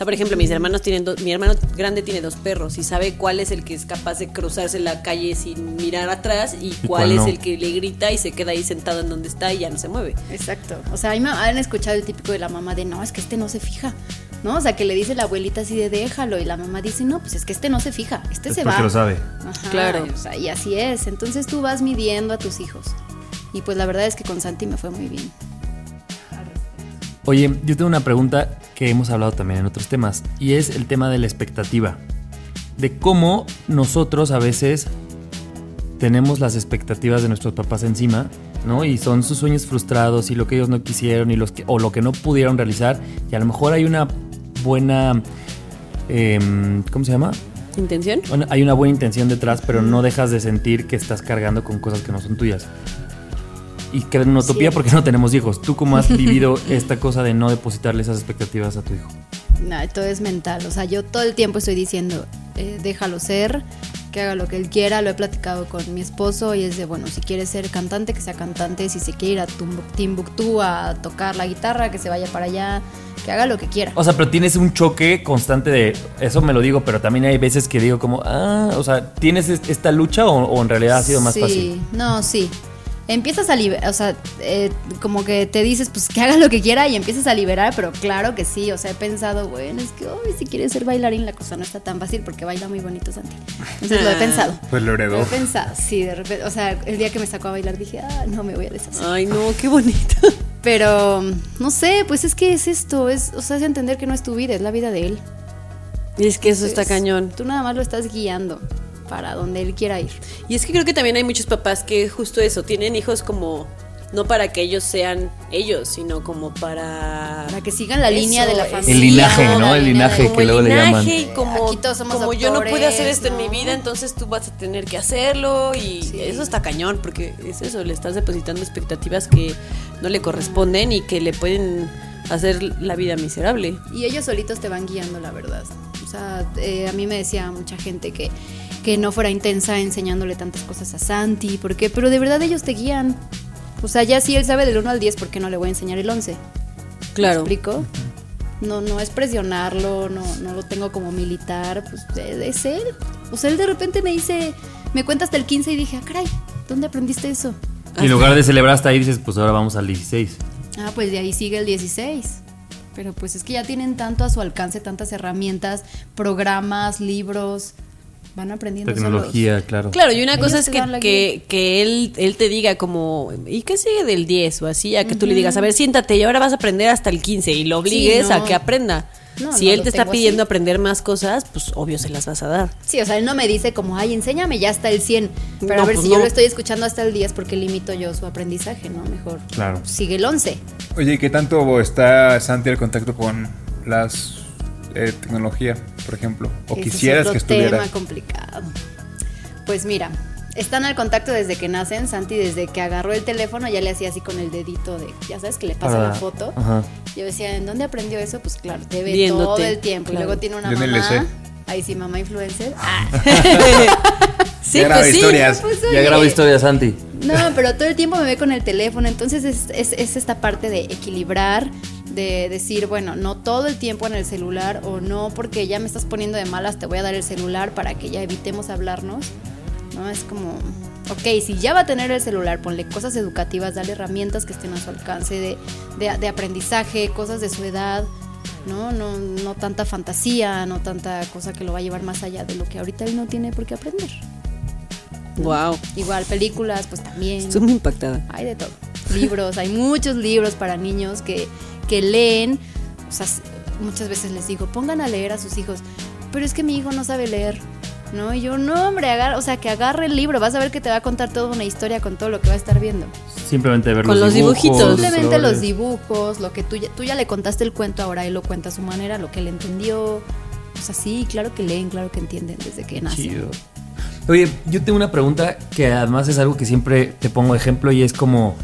O sea, por ejemplo, mis hermanos tienen dos, mi hermano grande tiene dos perros y sabe cuál es el que es capaz de cruzarse la calle sin mirar atrás y, cuál, cuál es no? el que le grita y se queda ahí sentado en donde está y ya no se mueve. Exacto. O sea, a mí me han escuchado el típico de la mamá de no, es que este no se fija. ¿No? O sea, que le dice la abuelita así de déjalo. Y la mamá dice, no, pues es que este no se fija, este Es se va. lo sabe. Ajá, Claro. O sea, y así es. Entonces tú vas midiendo a tus hijos. Y pues la verdad es que con Santi me fue muy bien. Oye, yo tengo una pregunta que hemos hablado también en otros temas y es el tema de la expectativa. De cómo nosotros a veces tenemos las expectativas de nuestros papás encima, ¿no? Y son sus sueños frustrados y lo que ellos no quisieron y los que, o lo que no pudieron realizar. Y a lo mejor hay una buena... em, ¿Cómo se llama? ¿Intención? Bueno, hay una buena intención detrás, pero no dejas de sentir que estás cargando con cosas que no son tuyas. Y queda en una utopía Cierto. porque no tenemos hijos. ¿Tú cómo has vivido esta cosa de no depositarle esas expectativas a tu hijo? No, todo es mental. O sea, yo todo el tiempo estoy diciendo, eh, déjalo ser, que haga lo que él quiera. Lo he platicado con mi esposo y es de, bueno, si quiere ser cantante, que sea cantante. Si se quiere ir a Timbuktu a tocar la guitarra, que se vaya para allá, que haga lo que quiera. O sea, pero tienes un choque constante de... Eso me lo digo, pero también hay veces que digo como... Ah, o sea, ¿tienes es- esta lucha o, o en realidad ha sido más sí, fácil? no, sí. Empiezas a liberar, o sea, eh, como que te dices, pues que haga lo que quiera y empiezas a liberar, pero claro que sí, o sea, he pensado, bueno, es que hoy si quieres ser bailarín la cosa no está tan fácil porque baila muy bonito Santi. Entonces lo he Ah. pensado. Pues lo Lo heredó. he pensado, sí, de repente, o sea, el día que me sacó a bailar dije, ah, no me voy a deshacer. Ay, no, qué bonito. Pero, no sé, pues es que es esto, es, o sea, es entender que no es tu vida, es la vida de él. Y es que eso está cañón. Tú nada más lo estás guiando para donde él quiera ir. Y es que creo que también hay muchos papás que justo eso, tienen hijos como no para que ellos sean ellos, sino como para Para que sigan la línea de la familia. El linaje, ¿no? El linaje como que luego le llaman. y como, Aquí todos somos como yo no pude hacer esto en mi vida, entonces tú vas a tener que hacerlo y Sí. eso está cañón porque es eso, le estás depositando expectativas que no le corresponden y que le pueden hacer la vida miserable. Y ellos solitos te van guiando, la verdad. O sea, eh, a mí me decía mucha gente que, que no fuera intensa enseñándole tantas cosas a Santi, porque, pero de verdad ellos te guían. O sea, ya si él sabe del 1 al 10, ¿por qué no le voy a enseñar el 11? Claro. ¿Me explico? No, no es presionarlo, no, no lo tengo como militar, pues es él. O sea, él de repente me dice, me cuenta hasta el 15 y dije, ah, caray, ¿dónde aprendiste eso? Y en lugar de celebrar hasta ahí dices, pues ahora vamos al 16. Ah, pues de ahí sigue el 16. Pero pues es que ya tienen tanto a su alcance, tantas herramientas, programas, libros. Van aprendiendo Tecnología, claro. Claro, y una Ellos cosa es que, que, que él, él te diga como, ¿y qué sigue del 10 o así? A que tú le digas, a ver, siéntate y ahora vas a aprender hasta el 15 y lo obligues no. a que aprenda. No, si no, él te está pidiendo así. aprender más cosas, pues obvio se las vas a dar. Sí, o sea, él no me dice como, ay, enséñame ya hasta el 100. Pero No, a ver, pues si no. yo lo estoy escuchando hasta el 10, porque limito yo su aprendizaje, no? Mejor Claro. sigue el 11. Oye, ¿y ¿qué tanto está Santi al contacto con las eh, tecnología, por ejemplo? ¿O Ese es quisieras otro que estuviera? tema complicado. Pues mira, están al contacto desde que nacen. Santi, desde que agarró el teléfono, ya le hacía así con el dedito de, ya sabes, que le pasa la foto. Ajá. Yo decía, ¿en dónde aprendió eso? Pues claro, te ve Viéndote, todo el tiempo. claro. Y luego tiene una Yo mamá. Ahí sí, mamá influencer. Ah, Sí, Ya graba pues sí. historias. pues, Ya grabo historias, Santi. No, pero todo el tiempo me ve con el teléfono. Entonces es, es- es esta parte de equilibrar, de decir, bueno, no todo el tiempo en el celular o no porque ya me estás poniendo de malas, te voy a dar el celular para que ya evitemos hablarnos. No, es como, ok, si ya va a tener el celular, ponle cosas educativas, dale herramientas que estén a su alcance de, de- de aprendizaje, cosas de su edad. ¿No? No, no tanta fantasía, no tanta cosa que lo va a llevar más allá de lo que ahorita él no tiene por qué aprender. Wow. Igual, películas, pues también. Estoy muy impactada. Hay de todo. Libros, hay muchos libros para niños que, que leen. O sea, muchas veces les digo, pongan a leer a sus hijos. Pero es que mi hijo no sabe leer. ¿No? Y yo, no, hombre, agar- o sea, que agarre el libro. Vas a ver que te va a contar toda una historia con todo lo que va a estar viendo. Simplemente ver Con los, dibujos, dibujitos. Simplemente los dibujos, lo que tú ya, tú ya le contaste el cuento, ahora él lo cuenta a su manera, lo que él entendió. O sea, sí, claro que leen, claro que entienden desde que nacen. Chido. Oye, yo tengo una pregunta que además es algo que siempre te pongo ejemplo y es como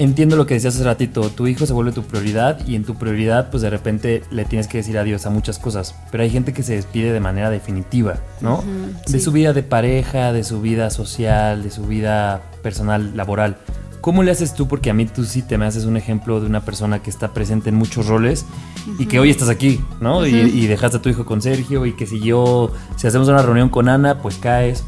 entiendo lo que decías hace ratito, tu hijo se vuelve tu prioridad y en tu prioridad pues de repente le tienes que decir adiós a muchas cosas, pero hay gente que se despide de manera definitiva, ¿no? de sí. su vida de pareja, de su vida social, de su vida personal, laboral. ¿Cómo le haces tú? Porque a mí tú sí te me haces un ejemplo de una persona que está presente en muchos roles y que hoy estás aquí, ¿no? y, y dejaste a tu hijo con Sergio y que si yo, si hacemos una reunión con Ana, pues caes.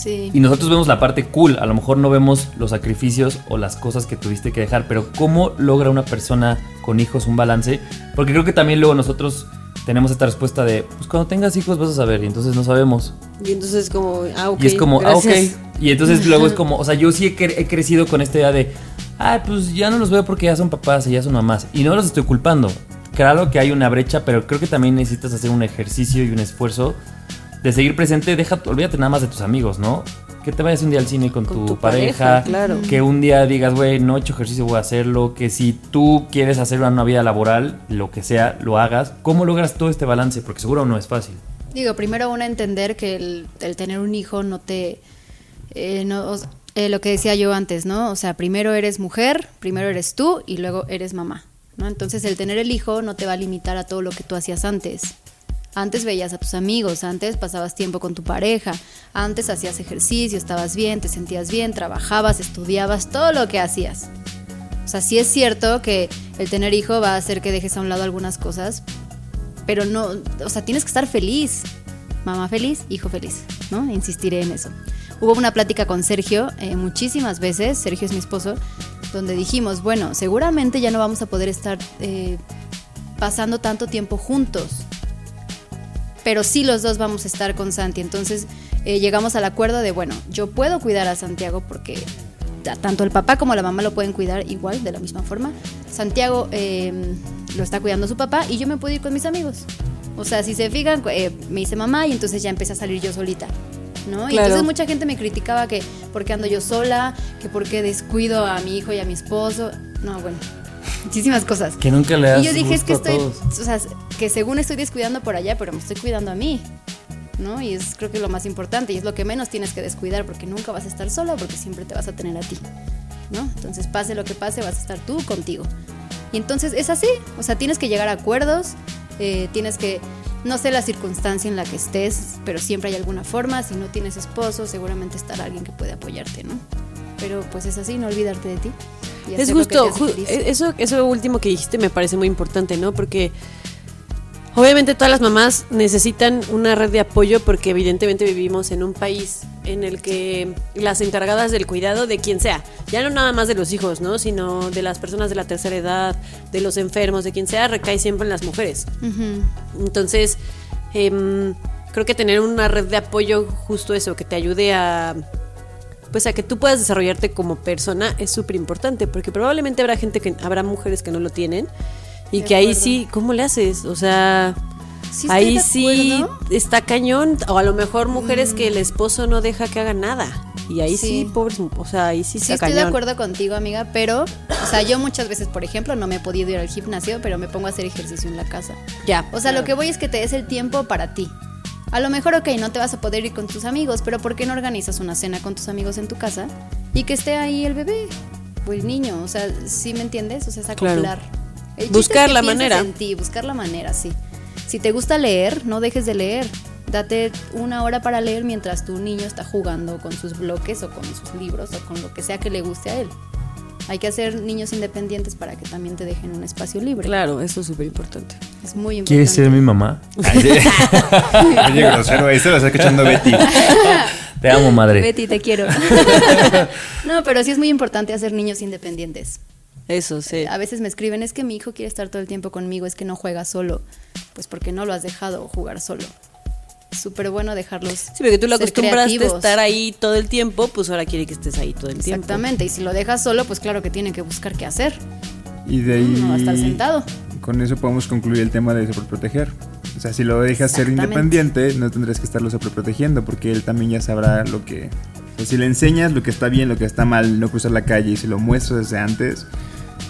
Sí. Y nosotros vemos la parte cool, a lo mejor no vemos los sacrificios o las cosas que tuviste que dejar, pero ¿cómo logra una persona con hijos un balance? Porque creo que también luego nosotros tenemos esta respuesta de, pues cuando tengas hijos vas a saber, y entonces no sabemos. Y entonces como, ah, ok. y es como, gracias. ah, ok. Y entonces luego es como, o sea, yo sí he, cre- he crecido con esta idea de, ah, pues ya no los veo porque ya son papás y ya son mamás. Y no los estoy culpando. Claro que hay una brecha, pero creo que también necesitas hacer un ejercicio y un esfuerzo de seguir presente. Deja, olvídate nada más de tus amigos, ¿no? Que te vayas un día al cine con, Con tu, tu pareja, pareja, claro. que un día digas, güey, no he hecho ejercicio, voy a hacerlo, que si tú quieres hacer una vida laboral, lo que sea, lo hagas. ¿Cómo logras todo este balance? Porque seguro no es fácil. Digo, primero uno entender que el, el tener un hijo no te... eh, no, o- eh, lo que decía yo antes, ¿no? O sea, primero eres mujer, primero eres tú y luego eres mamá, ¿no? Entonces el tener el hijo no te va a limitar a todo lo que tú hacías antes. Antes veías a tus amigos, antes pasabas tiempo con tu pareja, antes hacías ejercicio, estabas bien, te sentías bien, trabajabas, estudiabas, todo lo que hacías. O sea, sí es cierto que el tener hijo va a hacer que dejes a un lado algunas cosas, pero no, o sea, tienes que estar feliz. Mamá feliz, hijo feliz, ¿no? Insistiré en eso. Hubo una plática con Sergio eh, muchísimas veces, Sergio es mi esposo, donde dijimos, bueno, seguramente ya no vamos a poder estar eh, pasando tanto tiempo juntos, pero sí los dos vamos a estar con Santi. Entonces eh, llegamos al acuerdo de, bueno, yo puedo cuidar a Santiago porque ta- tanto el papá como la mamá lo pueden cuidar igual, de la misma forma. Santiago eh, lo está cuidando su papá y yo me puedo ir con mis amigos. O sea, si se fijan, eh, me hice mamá y entonces ya empecé a salir yo solita. ¿no? Y entonces mucha gente me criticaba que por qué ando yo sola, que por qué descuido a mi hijo y a mi esposo. No, bueno, muchísimas cosas. Que nunca le das Y yo dije, es que estoy, o sea, que según estoy descuidando por allá, pero me estoy cuidando a mí, ¿no? Y es creo que lo más importante y es lo que menos tienes que descuidar porque nunca vas a estar solo porque siempre te vas a tener a ti, ¿no? Entonces, pase lo que pase, vas a estar tú contigo. Y entonces es así, o sea, tienes que llegar a acuerdos, eh, tienes que, no sé la circunstancia en la que estés, pero siempre hay alguna forma, si no tienes esposo, seguramente estará alguien que puede apoyarte, ¿no? Pero pues es así, no olvidarte de ti. y Es justo, ju- feliz. eso, eso último que dijiste me parece muy importante, ¿no? Porque obviamente todas las mamás necesitan una red de apoyo porque evidentemente vivimos en un país en el que las encargadas del cuidado de quien sea, ya no nada más de los hijos, ¿no? Sino de las personas de la tercera edad, de los enfermos, de quien sea, recae siempre en las mujeres. Entonces, em, creo que tener una red de apoyo, justo eso, que te ayude a. Pues a que tú puedas desarrollarte como persona es súper importante, porque probablemente habrá gente que, habrá mujeres que no lo tienen y De que ahí sí, ¿cómo le haces? O sea, Sí ahí sí está cañón, o a lo mejor mujeres que el esposo no deja que haga nada, y ahí sí, Sí. pobres, o sea, ahí sí, Sí, está estoy de acuerdo contigo, amiga, pero, o sea, yo muchas veces, por ejemplo, no me he podido ir al gimnasio, pero me pongo a hacer ejercicio en la casa. Ya, O sea, lo que voy es que te des el tiempo para ti. A lo mejor, ok, no te vas a poder ir con tus amigos, pero ¿por qué no organizas una cena con tus amigos en tu casa y que esté ahí el bebé o el niño? O sea, ¿sí me entiendes? O sea, es Claro. El Buscar es que la manera. En ti, buscar la manera, sí. Si te gusta leer, no dejes de leer. Date una hora para leer mientras tu niño está jugando con sus bloques o con sus libros o con lo que sea que le guste a él. Hay que hacer niños independientes para que también te dejen un espacio libre. Claro, eso es súper importante. Es muy importante. ¿Quieres ser mi mamá? Oye, grosero, esto lo está escuchando Betty. Te amo, madre. Betty, te quiero. no, pero sí es muy importante hacer niños independientes. Eso, sí. A veces me escriben, es que mi hijo quiere estar todo el tiempo conmigo, es que no juega solo. Pues porque no lo has dejado jugar solo. Súper bueno dejarlos. Sí, porque tú lo acostumbraste a estar ahí todo el tiempo, pues ahora quiere que estés ahí todo el tiempo. Exactamente, y si lo dejas solo, pues claro que tiene que buscar qué hacer. Y de ahí. No va a estar sentado. Con eso podemos concluir el tema de sobreproteger. O sea, si lo dejas ser independiente, no tendrás que estarlo sobreprotegiendo, porque él también ya sabrá lo que. o sea, si le enseñas lo que está bien, lo que está mal, no cruzar la calle, y si lo muestras desde antes,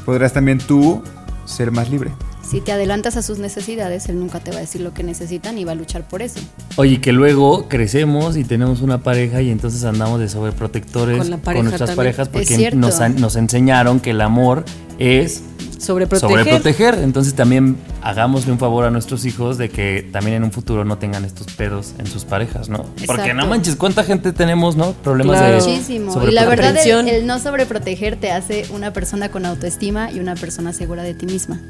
podrás también tú ser más libre. Si te adelantas a sus necesidades, él nunca te va a decir lo que necesitan y va a luchar por eso. Oye, que luego crecemos y tenemos una pareja y entonces andamos de sobreprotectores Con nuestras también. parejas porque nos, enseñaron que el amor es Sobreproteger. sobreproteger. Entonces también hagámosle un favor a nuestros hijos de que también en un futuro no tengan estos pedos en sus parejas, ¿no? Porque no manches, ¿cuánta gente tenemos, no? Problemas Claro. de Muchísimo. Y la verdad, el, el no sobreproteger te hace una persona con autoestima y una persona segura de ti misma.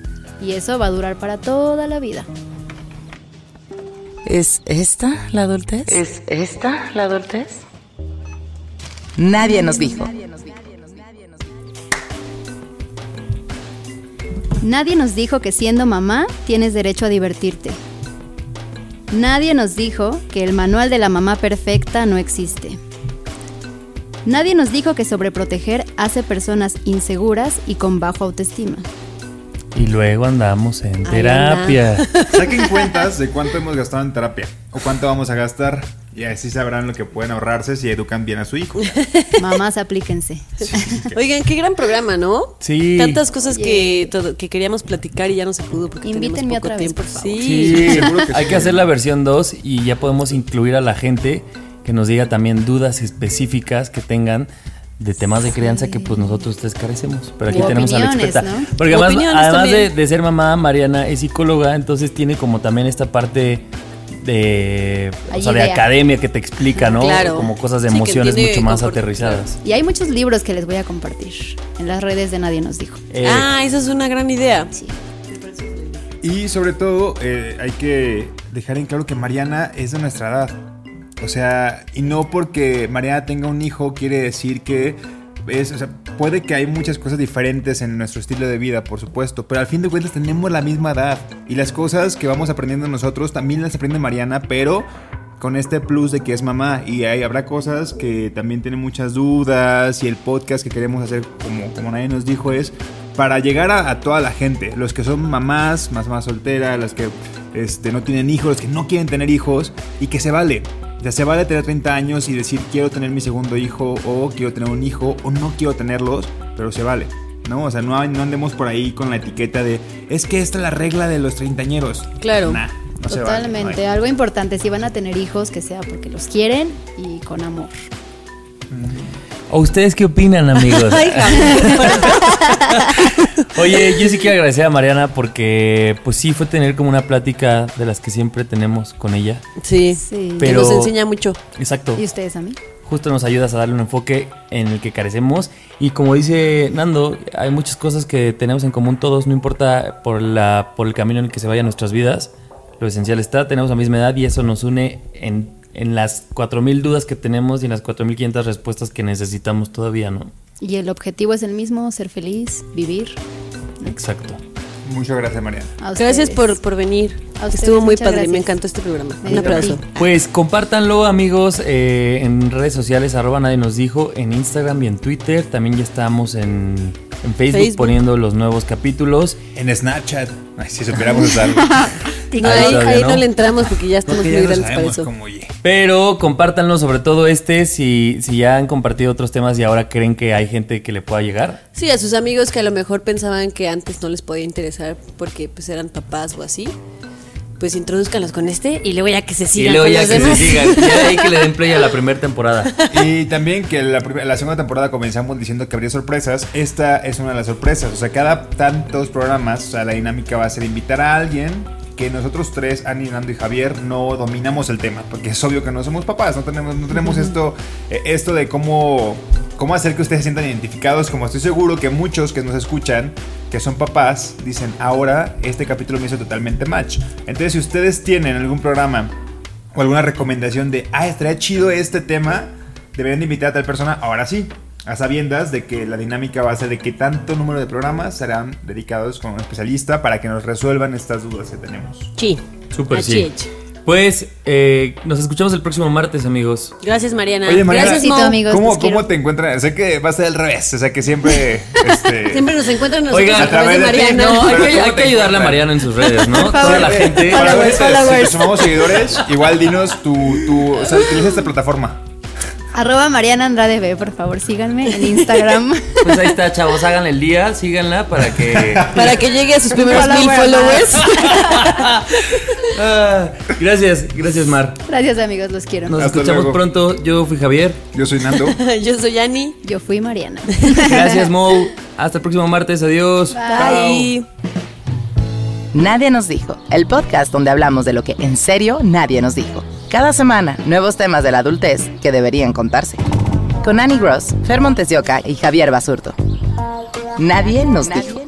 Y eso va a durar para toda la vida. ¿Es esta la adultez? ¿Es esta la adultez? Nadie nos dijo. Nadie nos dijo que siendo mamá tienes derecho a divertirte. Nadie nos dijo que el manual de la mamá perfecta no existe. Nadie nos dijo que sobreproteger hace personas inseguras y con bajo autoestima. Y luego andamos en terapia. Saquen cuentas de cuánto hemos gastado en terapia o cuánto vamos a gastar y así sabrán lo que pueden ahorrarse si educan bien a su hijo. Mamás, aplíquense. Oigan, qué gran programa, ¿no? Sí. Tantas cosas que, todo- que queríamos platicar y ya no se pudo porque Invítenme tenemos poco otra vez, tiempo. por favor. Sí. Sí, Seguro que hay sí. que hacer la versión 2 y ya podemos incluir a la gente que nos diga también dudas específicas que tengan de temas de crianza que pues nosotros ustedes carecemos. Pero aquí O tenemos a la experta. ¿no? Porque O además, además de, ser mamá, Mariana es psicóloga, entonces tiene como también esta parte de, o sea, de academia que te explica, ¿no? Claro. Como cosas de Sí, emociones mucho más aterrizadas. Y hay muchos libros que les voy a compartir en las redes de Nadie nos dijo. Eh, Ah, esa es una gran idea. Y sobre todo eh, hay que dejar en claro que Mariana es de nuestra edad. O sea, y no porque Mariana tenga un hijo quiere decir que es, o sea, puede que hay muchas cosas diferentes en nuestro estilo de vida, por supuesto, pero al fin de cuentas tenemos la misma edad y las cosas que vamos aprendiendo nosotros también las aprende Mariana, pero con este plus de que es mamá y hay, habrá cosas que también tienen muchas dudas y el podcast que queremos hacer, como, como nadie nos dijo, es para llegar a, a toda la gente, los que son mamás, más más solteras, las que este, no tienen hijos, los que no quieren tener hijos y que se vale. Sea, se vale tener 30 años y decir quiero tener mi segundo hijo o quiero tener un hijo o no quiero tenerlos, pero se vale. ¿No? O sea, no, no andemos por ahí con la etiqueta de es que esta es la regla de los treintañeros. Claro. Nah, no se vale, Totalmente. no. Algo importante, si van a tener hijos, que sea porque los quieren y con amor. ¿O ustedes qué opinan, amigos? Ay, Oye, yo sí quiero agradecer a Mariana porque, pues sí, fue tener como una plática de las que siempre tenemos con ella. Sí. Sí. Que nos enseña mucho. Exacto. ¿Y ustedes a mí? Justo nos ayudas a darle un enfoque en el que carecemos. Y como dice Nando, hay muchas cosas que tenemos en común todos, no importa por, la, por el camino en el que se vayan nuestras vidas. Lo esencial está, tenemos la misma edad y eso nos une en, en las 4.000 dudas que tenemos y en las 4.500 respuestas que necesitamos todavía, ¿no? Y el objetivo es el mismo, ser feliz, vivir. Exacto. Muchas gracias, Mariana. A Gracias por, por venir. Ustedes, Estuvo muy padre. Me encantó este programa. Me Un aplauso. divertí. Pues compártanlo amigos eh, en redes sociales, arroba nadie nos dijo, en Instagram y en Twitter. También ya estamos en, en Facebook, Facebook. poniendo los nuevos capítulos. En Snapchat. Ay, si supiéramos usarlo. No, Ahí todavía ahí no. no le entramos porque ya estamos Porque muy ya grandes para eso. cómo. Pero compártanlo, sobre todo este, si, si ya han compartido otros temas y ahora creen que hay gente que le pueda llegar. Sí, a sus amigos que a lo mejor pensaban que antes no les podía interesar porque pues eran papás o así. Pues introduzcanlos con este y luego ya que se Y sigan luego con ya los que se demás. sigan. Ya de ahí que le den play a la primera temporada. Y también que la, la segunda temporada comenzamos diciendo que habría sorpresas. Esta es una de las sorpresas. O sea, cada tantos programas, o sea, la dinámica va a ser invitar a alguien que nosotros tres, Ani, Nando y Javier, no dominamos el tema. Porque es obvio que no somos papás, no tenemos, no tenemos esto, eh, esto de cómo, cómo hacer que ustedes se sientan identificados. Como estoy seguro que muchos que nos escuchan, que son papás, dicen, ahora este capítulo me hizo totalmente match. Entonces, si ustedes tienen algún programa o alguna recomendación de, ah, estaría chido este tema, deberían de invitar a tal persona, ahora sí, a sabiendas de que la dinámica va a ser de que tanto número de programas serán dedicados con un especialista para que nos resuelvan estas dudas que tenemos. Sí. Súper sí. es. Pues eh, nos escuchamos el próximo martes, amigos. Gracias, Mariana. Oye, Mariana, Gracias, Mo. amigos. ¿Cómo, los quiero. ¿Cómo te encuentran? Sé que va a ser al revés, o sea que siempre... este, Siempre nos encuentran nosotros Oigan, a través de Mariana. No, hay que, ¿cómo hay te que ayudarle a? Mariana en sus redes, ¿no? Toda la gente. para ver si sumamos seguidores, igual dinos tu, tu o sea, utiliza esta plataforma. Arroba Mariana Andrade B, por favor, síganme en Instagram. Pues ahí está, chavos, háganle el día, síganla para que. Para que llegue a sus primeros mil Follower followers. Ah, gracias, gracias, Mar. Gracias amigos, los quiero. Nos Hasta escuchamos luego. pronto. Yo fui Javier. Yo soy Nando. Yo soy Ani. Yo fui Mariana. Gracias, Mo. Hasta el próximo martes. Adiós. Bye. Nadie nos dijo, el podcast donde hablamos de lo que en serio nadie nos dijo. Cada semana, nuevos temas de la adultez que deberían contarse. Con Annie Gross, Fer Montes de Oca y Javier Basurto. Nadie nos dijo.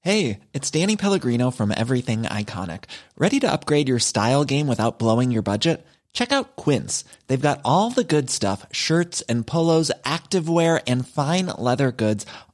Hey, it's Danny Pellegrino from Everything Iconic. Ready to upgrade your style game without blowing your budget? Check out Quince. They've got all the good stuff shirts and polos, activewear, and fine leather goods,